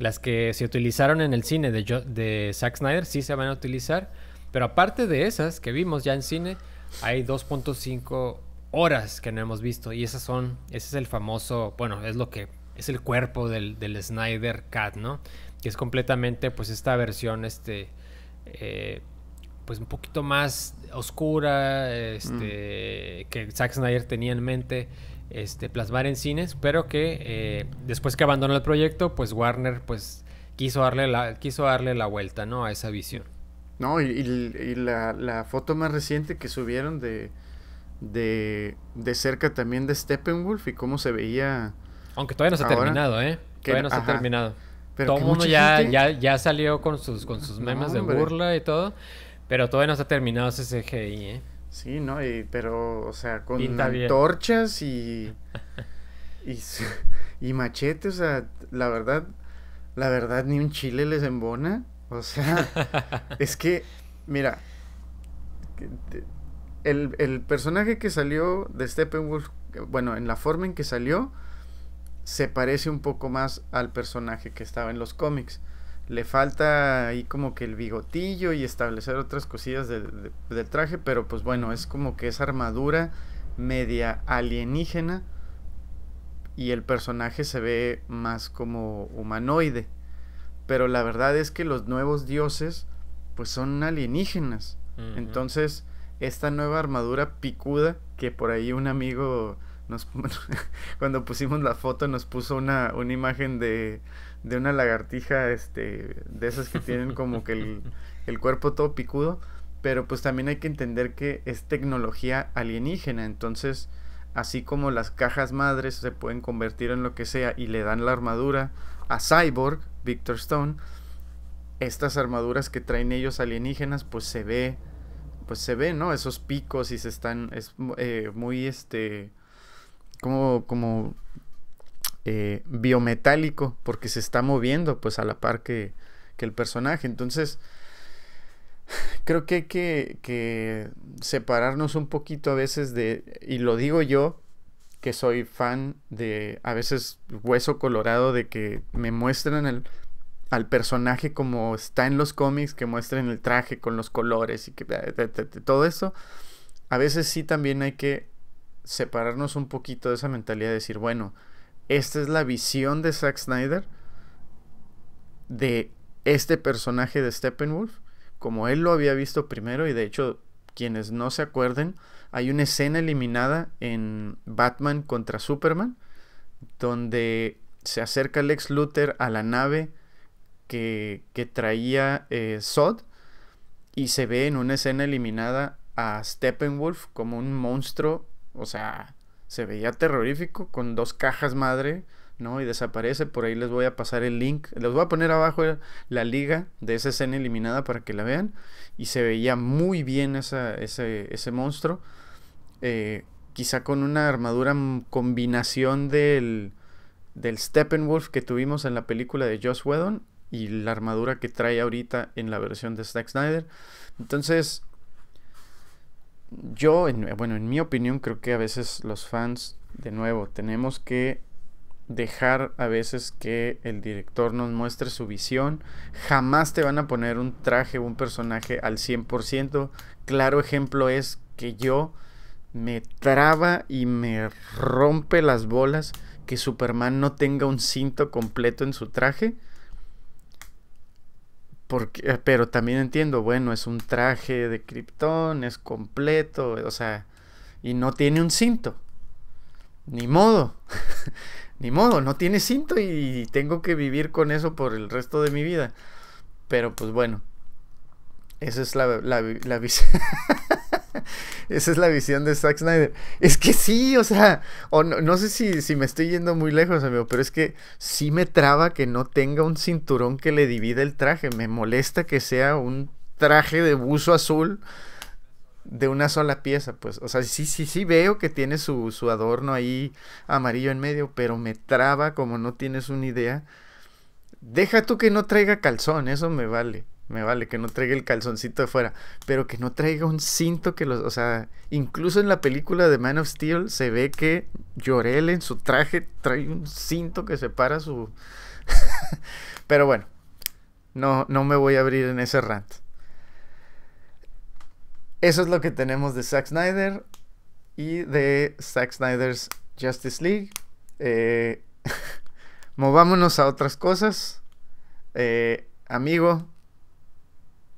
Las que se utilizaron en el cine de, de Zack Snyder sí se van a utilizar. Pero aparte de esas que vimos ya en cine, hay 2.5 horas que no hemos visto. Y esas son, ese es el famoso, bueno, es lo que es el cuerpo del, del Snyder Cut, ¿no? Que es completamente, pues, esta versión, este, eh, pues, un poquito más oscura, este, mm. que Zack Snyder tenía en mente este, plasmar en cines, pero que eh, después que abandonó el proyecto, pues Warner pues quiso darle la, quiso darle la vuelta, ¿no? A esa visión. No, y, la, foto más reciente que subieron de, de, de cerca también de Steppenwolf y cómo se veía. Aunque todavía no se ha terminado, ¿eh? todavía no se ha terminado. Todo el mundo ya, ya, ya salió con sus, con sus memes de burla y todo, pero todavía no se ha terminado ese CGI, ¿eh? Sí, ¿no? Y, pero, o sea, con antorchas y, y, y machete, o sea, la verdad, la verdad, ni un chile les embona. O sea, es que, mira, el, el personaje que salió de Steppenwolf, bueno, en la forma en que salió, se parece un poco más al personaje que estaba en los cómics le falta ahí como que el bigotillo y establecer otras cosillas del traje, pero pues bueno, es como que esa armadura media alienígena y el personaje se ve más como humanoide. Pero la verdad es que los nuevos dioses pues son alienígenas. Entonces, esta nueva armadura picuda que por ahí un amigo nos cuando pusimos la foto nos puso una, una imagen de de una lagartija, este, de esas que tienen como que el, el cuerpo todo picudo, pero pues también hay que entender que es tecnología alienígena, entonces así como las cajas madres se pueden convertir en lo que sea y le dan la armadura a Cyborg, Victor Stone, estas armaduras que traen ellos alienígenas, pues se ve, pues se ve, ¿no? Esos picos y se están, es eh, muy, este, como, como eh, biometálico porque se está moviendo pues a la par que, el personaje. Entonces, creo que hay que, separarnos un poquito a veces de, y lo digo yo, que soy fan de a veces hueso colorado de que me muestran el, al personaje como está en los cómics, que muestren el traje con los colores y que todo eso. A veces sí también hay que separarnos un poquito de esa mentalidad de decir, bueno, esta es la visión de Zack Snyder de este personaje de Steppenwolf, como él lo había visto primero, y de hecho, quienes no se acuerden, hay una escena eliminada en Batman contra Superman, donde se acerca Lex Luthor a la nave que, traía eh, Sod, y se ve en una escena eliminada a Steppenwolf como un monstruo, o sea, se veía terrorífico con dos cajas madre, ¿no? Y desaparece, por ahí les voy a pasar el link, les voy a poner abajo la liga de esa escena eliminada para que la vean, y se veía muy bien ese, ese monstruo, eh, quizá con una armadura combinación del, del Steppenwolf que tuvimos en la película de Joss Whedon y la armadura que trae ahorita en la versión de Zack Snyder. Entonces, yo, bueno, en mi opinión, creo que a veces los fans, de nuevo, tenemos que dejar a veces que el director nos muestre su visión. Jamás te van a poner un traje o un personaje al 100%. Claro ejemplo es que yo me traba y me rompe las bolas que Superman no tenga un cinto completo en su traje. Porque, eh, pero también entiendo, bueno, es un traje de Krypton, es completo, o sea, y no tiene un cinto. Ni modo. Ni modo, no tiene cinto y tengo que vivir con eso por el resto de mi vida. Pero pues bueno, esa es la, la, la visión. Esa es la visión de Zack Snyder. Es que sí, o sea, o no, sé si, si, me estoy yendo muy lejos, amigo, pero es que sí me traba que no tenga un cinturón que le divida el traje. Me molesta que sea un traje de buzo azul de una sola pieza, pues. O sea, sí, sí, sí veo que tiene su, su adorno ahí amarillo en medio, pero me traba como no tienes una idea. Deja tú que no traiga calzón, eso me vale me vale que no traiga el calzoncito de fuera, pero que no traiga un cinto que los, o sea, incluso en la película de Man of Steel se ve que Llorel en su traje trae un cinto que separa su pero bueno, no no me voy a abrir en ese rant. Eso es lo que tenemos de Zack Snyder y de Zack Snyder's Justice League. Eh, movámonos a otras cosas. Eh, amigo,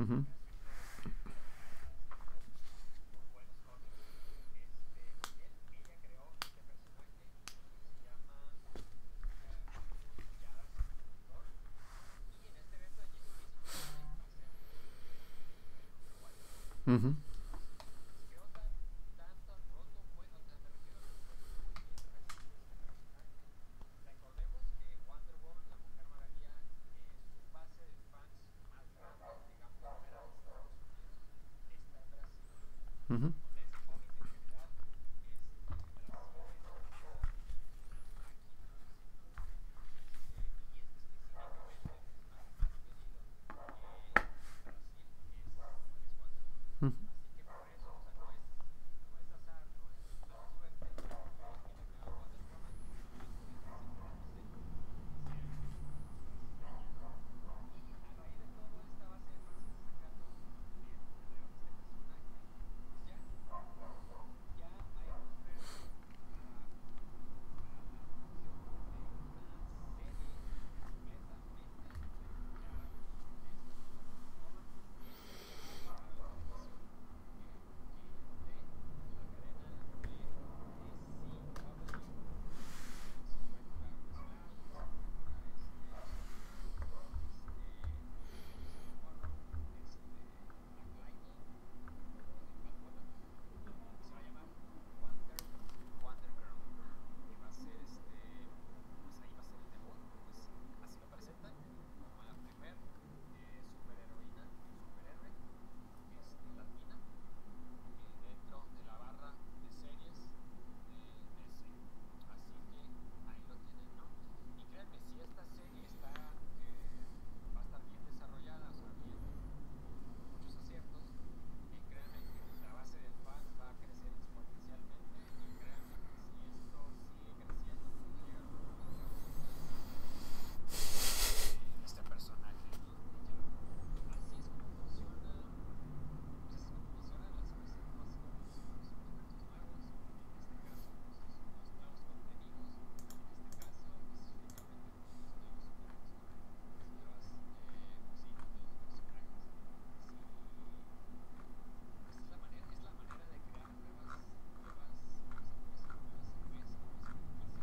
Mm-hmm.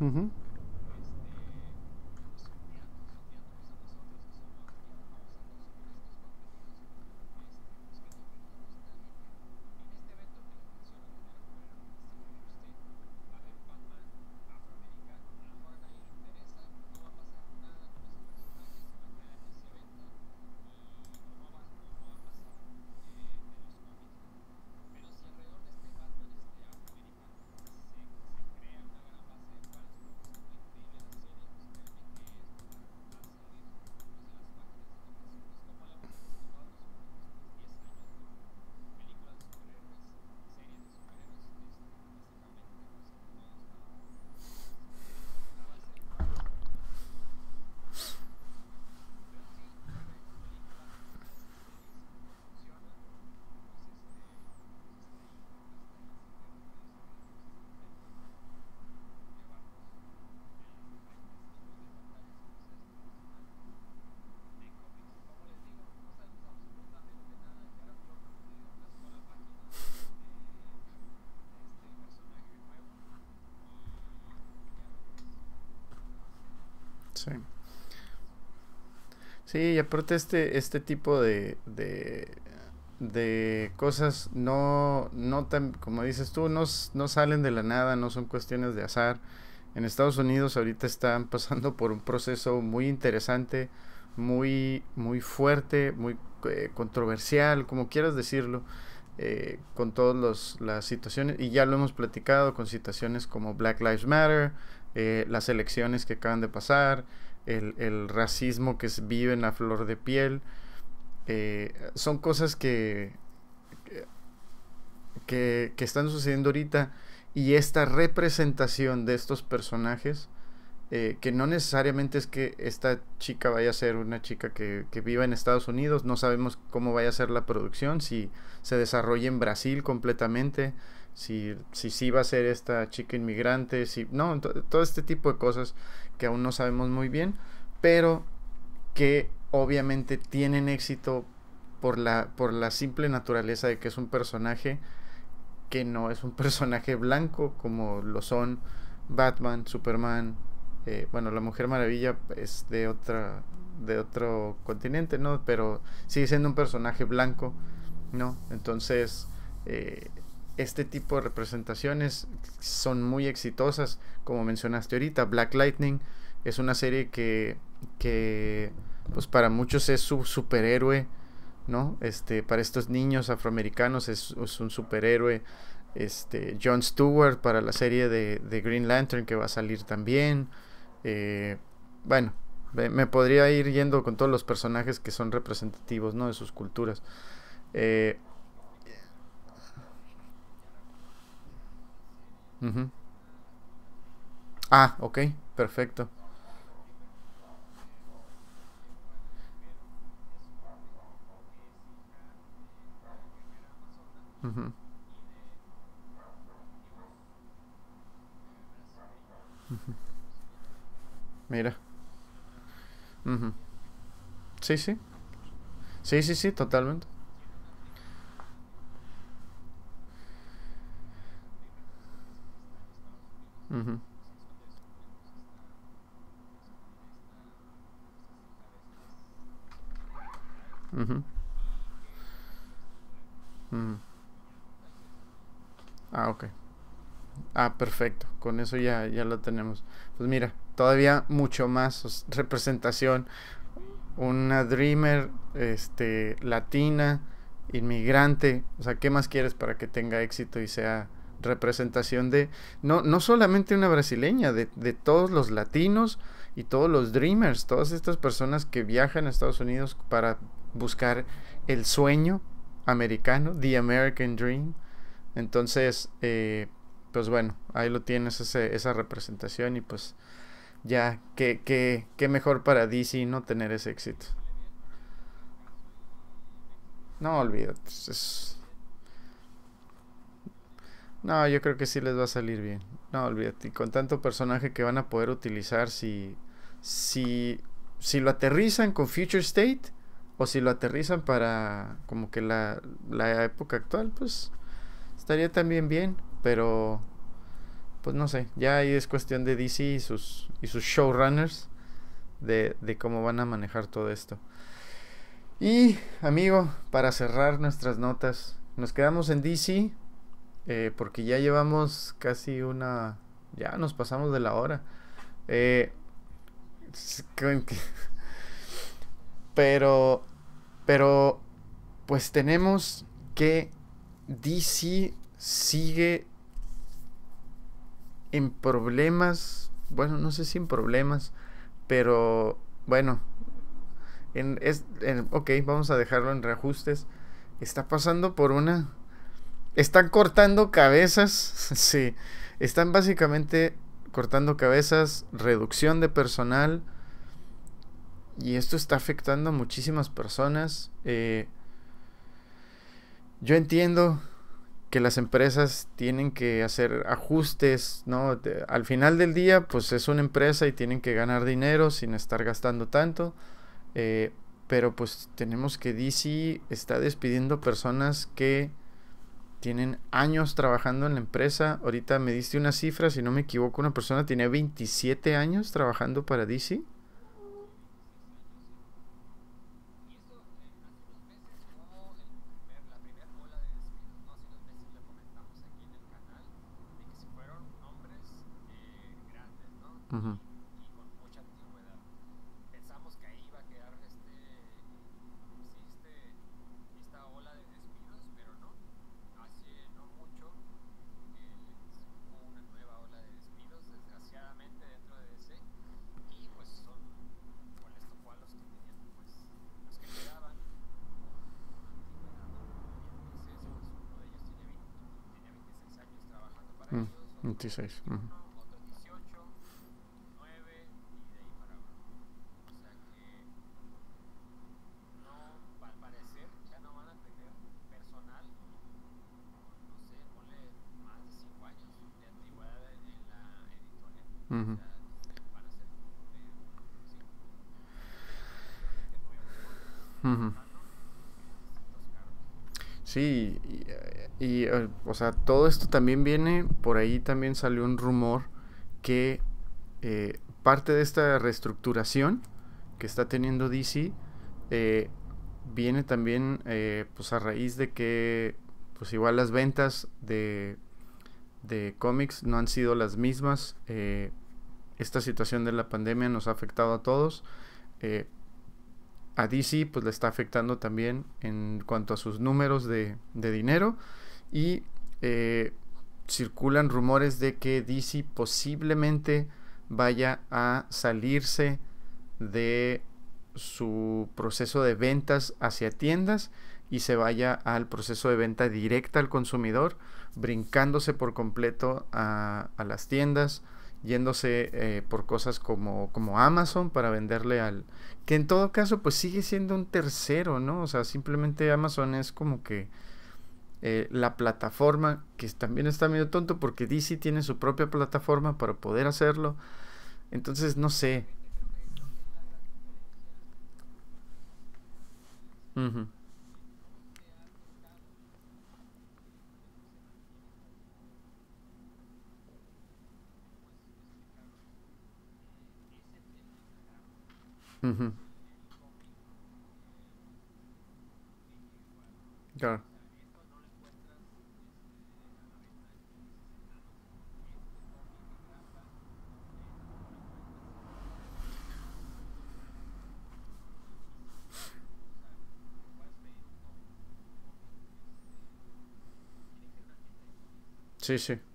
Mm-hmm. Sí. Sí, y aparte este, este tipo de, de, de cosas no, no tan, como dices tú, no, no salen de la nada, no son cuestiones de azar. En Estados Unidos ahorita están pasando por un proceso muy interesante, muy, muy fuerte, muy eh, controversial, como quieras decirlo, eh, con todas las situaciones, y ya lo hemos platicado con situaciones como Black Lives Matter, eh, las elecciones que acaban de pasar, el, racismo que vive en la flor de piel. Eh, son cosas que, que, que, están sucediendo ahorita y esta representación de estos personajes, eh, que no necesariamente es que esta chica vaya a ser una chica que, que, viva en Estados Unidos, no sabemos cómo vaya a ser la producción, si se desarrolla en Brasil completamente, si, si sí va a ser esta chica inmigrante, si no, todo este tipo de cosas que aún no sabemos muy bien, pero que obviamente tienen éxito por la, por la simple naturaleza de que es un personaje que no es un personaje blanco como lo son Batman, Superman, eh, bueno, la Mujer Maravilla es de otra de otro continente, ¿no? Pero sigue siendo un personaje blanco, ¿no? Entonces, eh, este tipo de representaciones son muy exitosas, como mencionaste ahorita. Black Lightning es una serie que, que pues para muchos es su superhéroe, ¿no? Este, para estos niños afroamericanos es, un superhéroe. Este, John Stewart para la serie de, Green Lantern que va a salir también. Eh, bueno, me podría ir yendo con todos los personajes que son representativos, ¿no? De sus culturas. Eh, Ah, ok, perfecto. Mira. Sí, sí. Sí, sí, sí, totalmente. Ah, ok. Ah, perfecto. Con eso ya, ya lo tenemos. Pues mira, todavía mucho más representación. Una dreamer, este, latina, inmigrante. O sea, ¿qué más quieres para que tenga éxito y sea representación de, no, no solamente una brasileña, de, de todos los latinos y todos los dreamers, todas estas personas que viajan a Estados Unidos para buscar el sueño americano, The American Dream. Entonces, eh, pues bueno, ahí lo tienes, esa representación y pues ya, qué, qué, qué mejor para DC no tener ese éxito. No olvídate, es, no, yo creo que sí les va a salir bien. No, olvídate. Y con tanto personaje que van a poder utilizar, si, si, si lo aterrizan con Future State o si lo aterrizan para como que la, la época actual, pues estaría también bien. Pero, pues no sé. Ya ahí es cuestión de DC y sus, y sus showrunners de, de cómo van a manejar todo esto. Y, amigo, para cerrar nuestras notas, nos quedamos en DC eh, porque ya llevamos casi una... Ya nos pasamos de la hora. Eh, pero... Pero... Pues tenemos que DC sigue en problemas. Bueno, no sé si en problemas. Pero bueno. En, es, ok, vamos a dejarlo en reajustes. Está pasando por una están cortando cabezas, sí. Están básicamente cortando cabezas, reducción de personal. Y esto está afectando a muchísimas personas. Eh, yo entiendo que las empresas tienen que hacer ajustes, ¿no? al final del día, pues es una empresa y tienen que ganar dinero sin estar gastando tanto. Eh, pero pues tenemos que DC está despidiendo personas que tienen años trabajando en la empresa. Ahorita me diste una cifra, si no me equivoco, una persona tiene 27 años trabajando para DC. Uh Mm, 26. Uh -huh. Uh -huh. Uh -huh. Sí, y, eh, o sea, todo esto también viene, por ahí también salió un rumor que eh, parte de esta reestructuración que está teniendo DC eh, viene también pues a raíz de que pues igual las ventas de, de cómics no han sido las mismas. esta situación de la pandemia nos ha afectado a todos a DC pues le está afectando también en cuanto a sus números de, dinero y eh, circulan rumores de que DC posiblemente vaya a salirse de su proceso de ventas hacia tiendas y se vaya al proceso de venta directa al consumidor, brincándose por completo a, las tiendas, yéndose eh, por cosas como, como Amazon para venderle al... que en todo caso pues sigue siendo un tercero, ¿no? O sea, simplemente Amazon es como que eh, la plataforma, que también está medio tonto porque DC tiene su propia plataforma para poder hacerlo. Entonces, no sé. Claro. Sí, sí.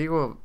Sí, digo...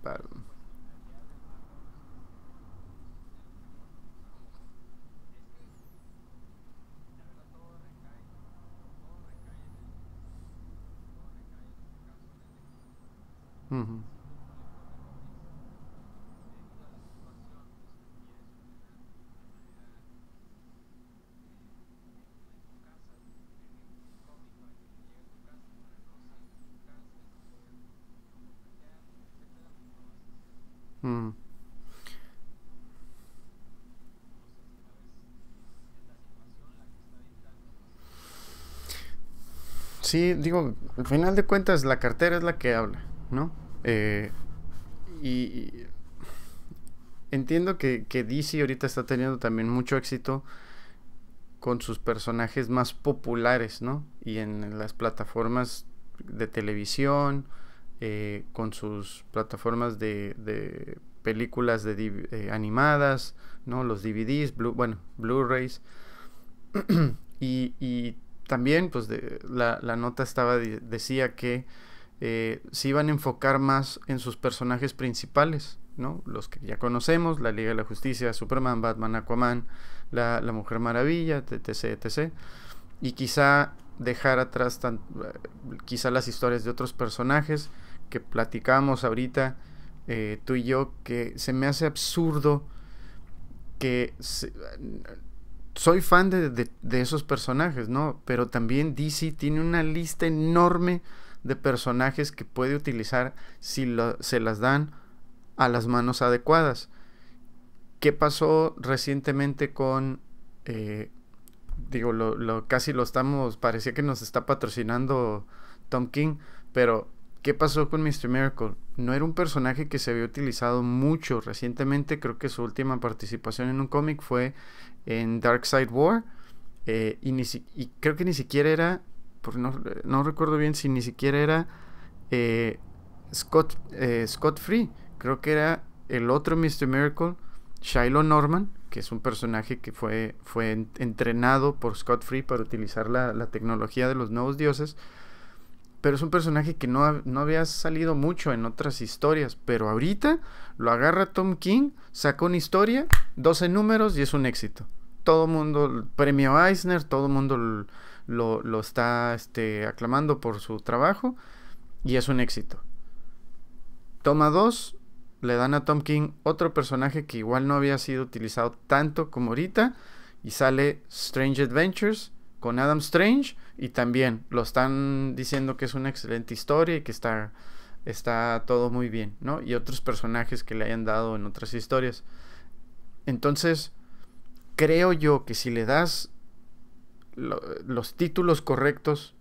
Sí, digo, al final de cuentas la cartera es la que habla, ¿no? Eh, y, entiendo que, que, DC ahorita está teniendo también mucho éxito con sus personajes más populares, ¿no? Y en las plataformas de televisión, eh, con sus plataformas de, películas de, eh, animadas, ¿no? Los DVDs, bueno, Blu-rays. y, y también, pues la, nota estaba decía que eh, se iban a enfocar más en sus personajes principales, ¿no? Los que ya conocemos, la Liga de la Justicia, Superman, Batman, Aquaman, la, Mujer Maravilla, etc, etc. Y quizá dejar atrás tan, quizá las historias de otros personajes que platicamos ahorita eh, tú y yo, que se me hace absurdo que soy fan de, esos personajes, ¿no? Pero también DC tiene una lista enorme de personajes que puede utilizar si se las dan a las manos adecuadas. ¿Qué pasó recientemente con... Eh, digo, lo, casi lo estamos... Parecía que nos está patrocinando Tom King, pero ¿qué pasó con Mr. Miracle? No era un personaje que se había utilizado mucho recientemente. Creo que su última participación en un cómic fue en Dark Side War. Eh, y, creo que ni siquiera era, no, recuerdo bien si ni siquiera era eh, Scott, eh, Scott Free. Creo que era el otro Mr. Miracle, Shiloh Norman, que es un personaje que fue, fue entrenado por Scott Free para utilizar la, tecnología de los nuevos dioses. pero es un personaje que no, no había salido mucho en otras historias, pero ahorita lo agarra Tom King, saca una historia, 12 números y es un éxito. Todo mundo, premio Eisner, todo mundo lo, lo, está este, aclamando por su trabajo y es un éxito. Toma 2, le dan a Tom King otro personaje que igual no había sido utilizado tanto como ahorita y sale Strange Adventures con Adam Strange y también lo están diciendo que es una excelente historia y que está, está todo muy bien, ¿no? Y otros personajes que le hayan dado en otras historias. Entonces, creo yo que si le das los títulos correctos,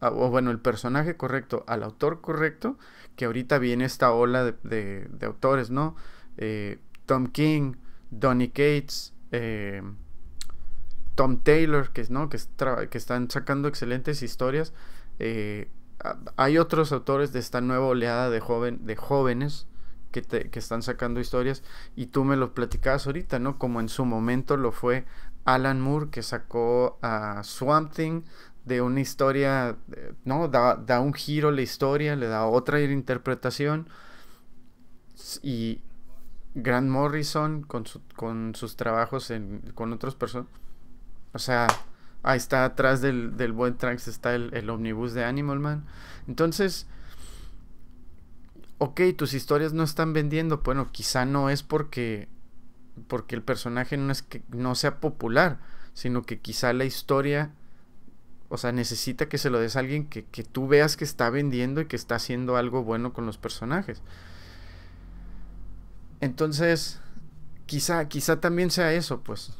o bueno, el personaje correcto al autor correcto, que ahorita viene esta ola de, de, autores, ¿no? Eh, Tom King, Donny Cates, eh, Tom Taylor, que, ¿no? que, están sacando excelentes historias. Eh, hay otros autores de esta nueva oleada de, joven, de jóvenes que, que, están sacando historias y tú me lo platicabas ahorita, ¿no? Como en su momento lo fue Alan Moore que sacó a Swamp Thing de una historia, ¿no? Da, da un giro la historia, le da otra interpretación y Grant Morrison con, con sus trabajos con otras personas o sea, ahí está atrás del, del buen Trunks está el, el omnibus de Animal Man. Entonces, ok, tus historias no están vendiendo. Bueno, quizá no es porque, porque el personaje no es que no sea popular, sino que quizá la historia, o sea, necesita que se lo des a alguien que, que tú veas que está vendiendo y que está haciendo algo bueno con los personajes. Entonces, quizá, quizá también sea eso, pues.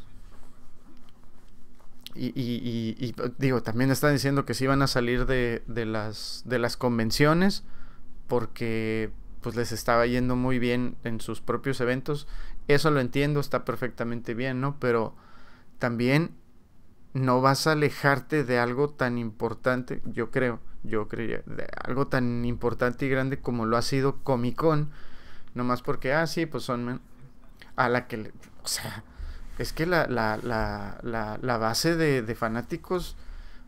Y, y, digo, también están diciendo que sí van a salir de, las, convenciones porque pues les estaba yendo muy bien en sus propios eventos. Eso lo entiendo, está perfectamente bien, ¿no? Pero también no vas a alejarte de algo tan importante, yo creo, yo creía, de algo tan importante y grande como lo ha sido Comic Con, nomás porque, ah, sí, pues son a la que, o sea, es que la, la, la, la base de, fanáticos,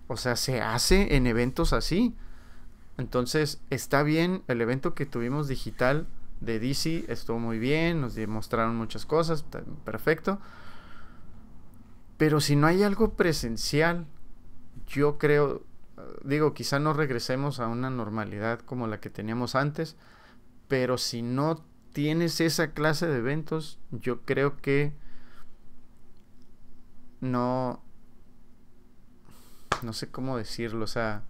o sea, se hace en eventos así. Entonces, está bien, el evento que tuvimos digital de DC estuvo muy bien, nos demostraron muchas cosas, perfecto. Pero si no hay algo presencial, yo creo, digo, quizá no regresemos a una normalidad como la que teníamos antes, pero si no tienes esa clase de eventos, yo creo que no... No sé cómo decirlo, o sea,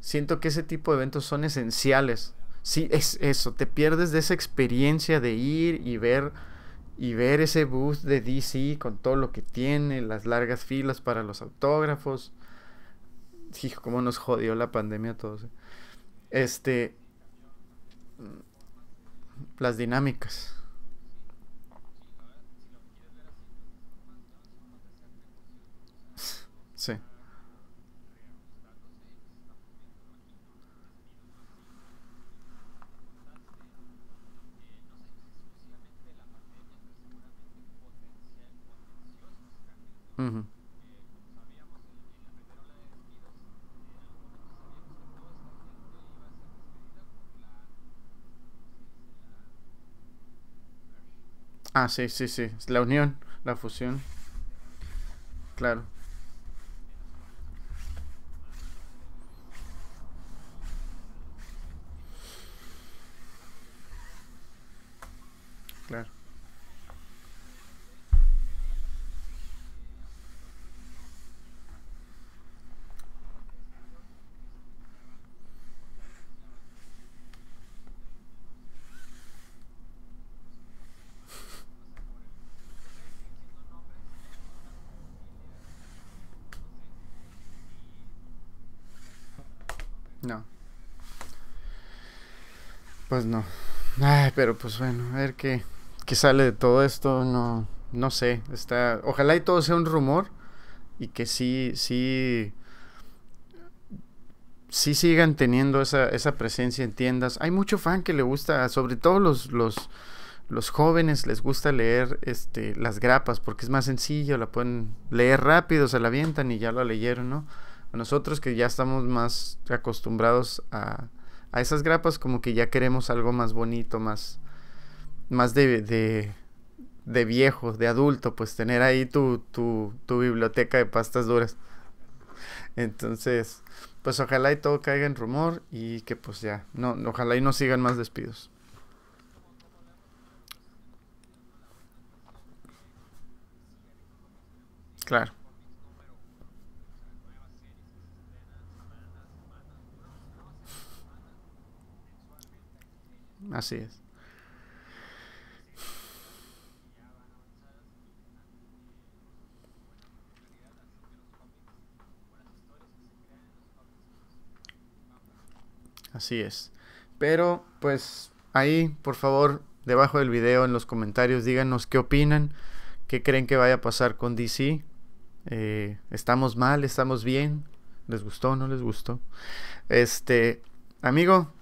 siento que ese tipo de eventos son esenciales. Sí, es eso, te pierdes de esa experiencia de ir y ver y ver ese bus de DC con todo lo que tiene, las largas filas para los autógrafos. Hijo, cómo nos jodió la pandemia todos. ¿eh? Este las dinámicas. Sí. Ah, sí, sí, sí. La unión, la fusión. Claro. No. Pues no. Pero pues bueno, a ver qué, qué sale de todo esto. No, no sé. Está, ojalá y todo sea un rumor y que sí, sí, sí sigan teniendo esa, esa presencia en tiendas. Hay mucho fan que le gusta, sobre todo los, los, los jóvenes les gusta leer este, las grapas porque es más sencillo, la pueden leer rápido, se la avientan y ya lo leyeron, ¿no? nosotros que ya estamos más acostumbrados a, a esas grapas, como que ya queremos algo más bonito, más, más de, de, de viejo, de adulto, pues tener ahí tu, tu, tu biblioteca de pastas duras. Entonces, pues ojalá y todo caiga en rumor y que pues ya, no, ojalá y no sigan más despidos. Claro. Así es. Así es. Pero pues ahí, por favor, debajo del video, en los comentarios, díganos qué opinan, qué creen que vaya a pasar con DC. Eh, ¿Estamos mal? ¿Estamos bien? ¿Les gustó? ¿No les gustó? Este, amigo,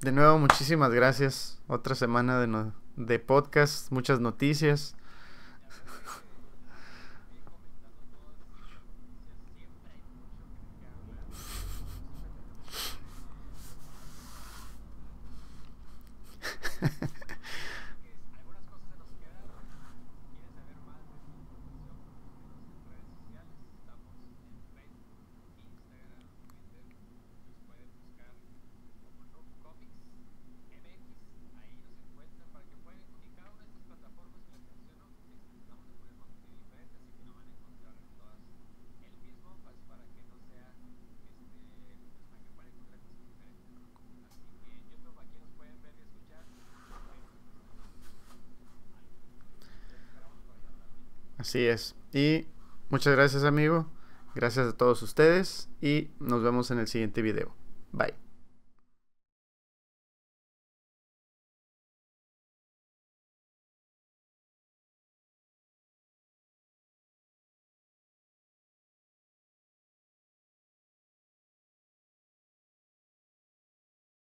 de nuevo muchísimas gracias. Otra semana de, de podcast, muchas noticias. Así es. Y muchas gracias amigo. Gracias a todos ustedes y nos vemos en el siguiente video. Bye.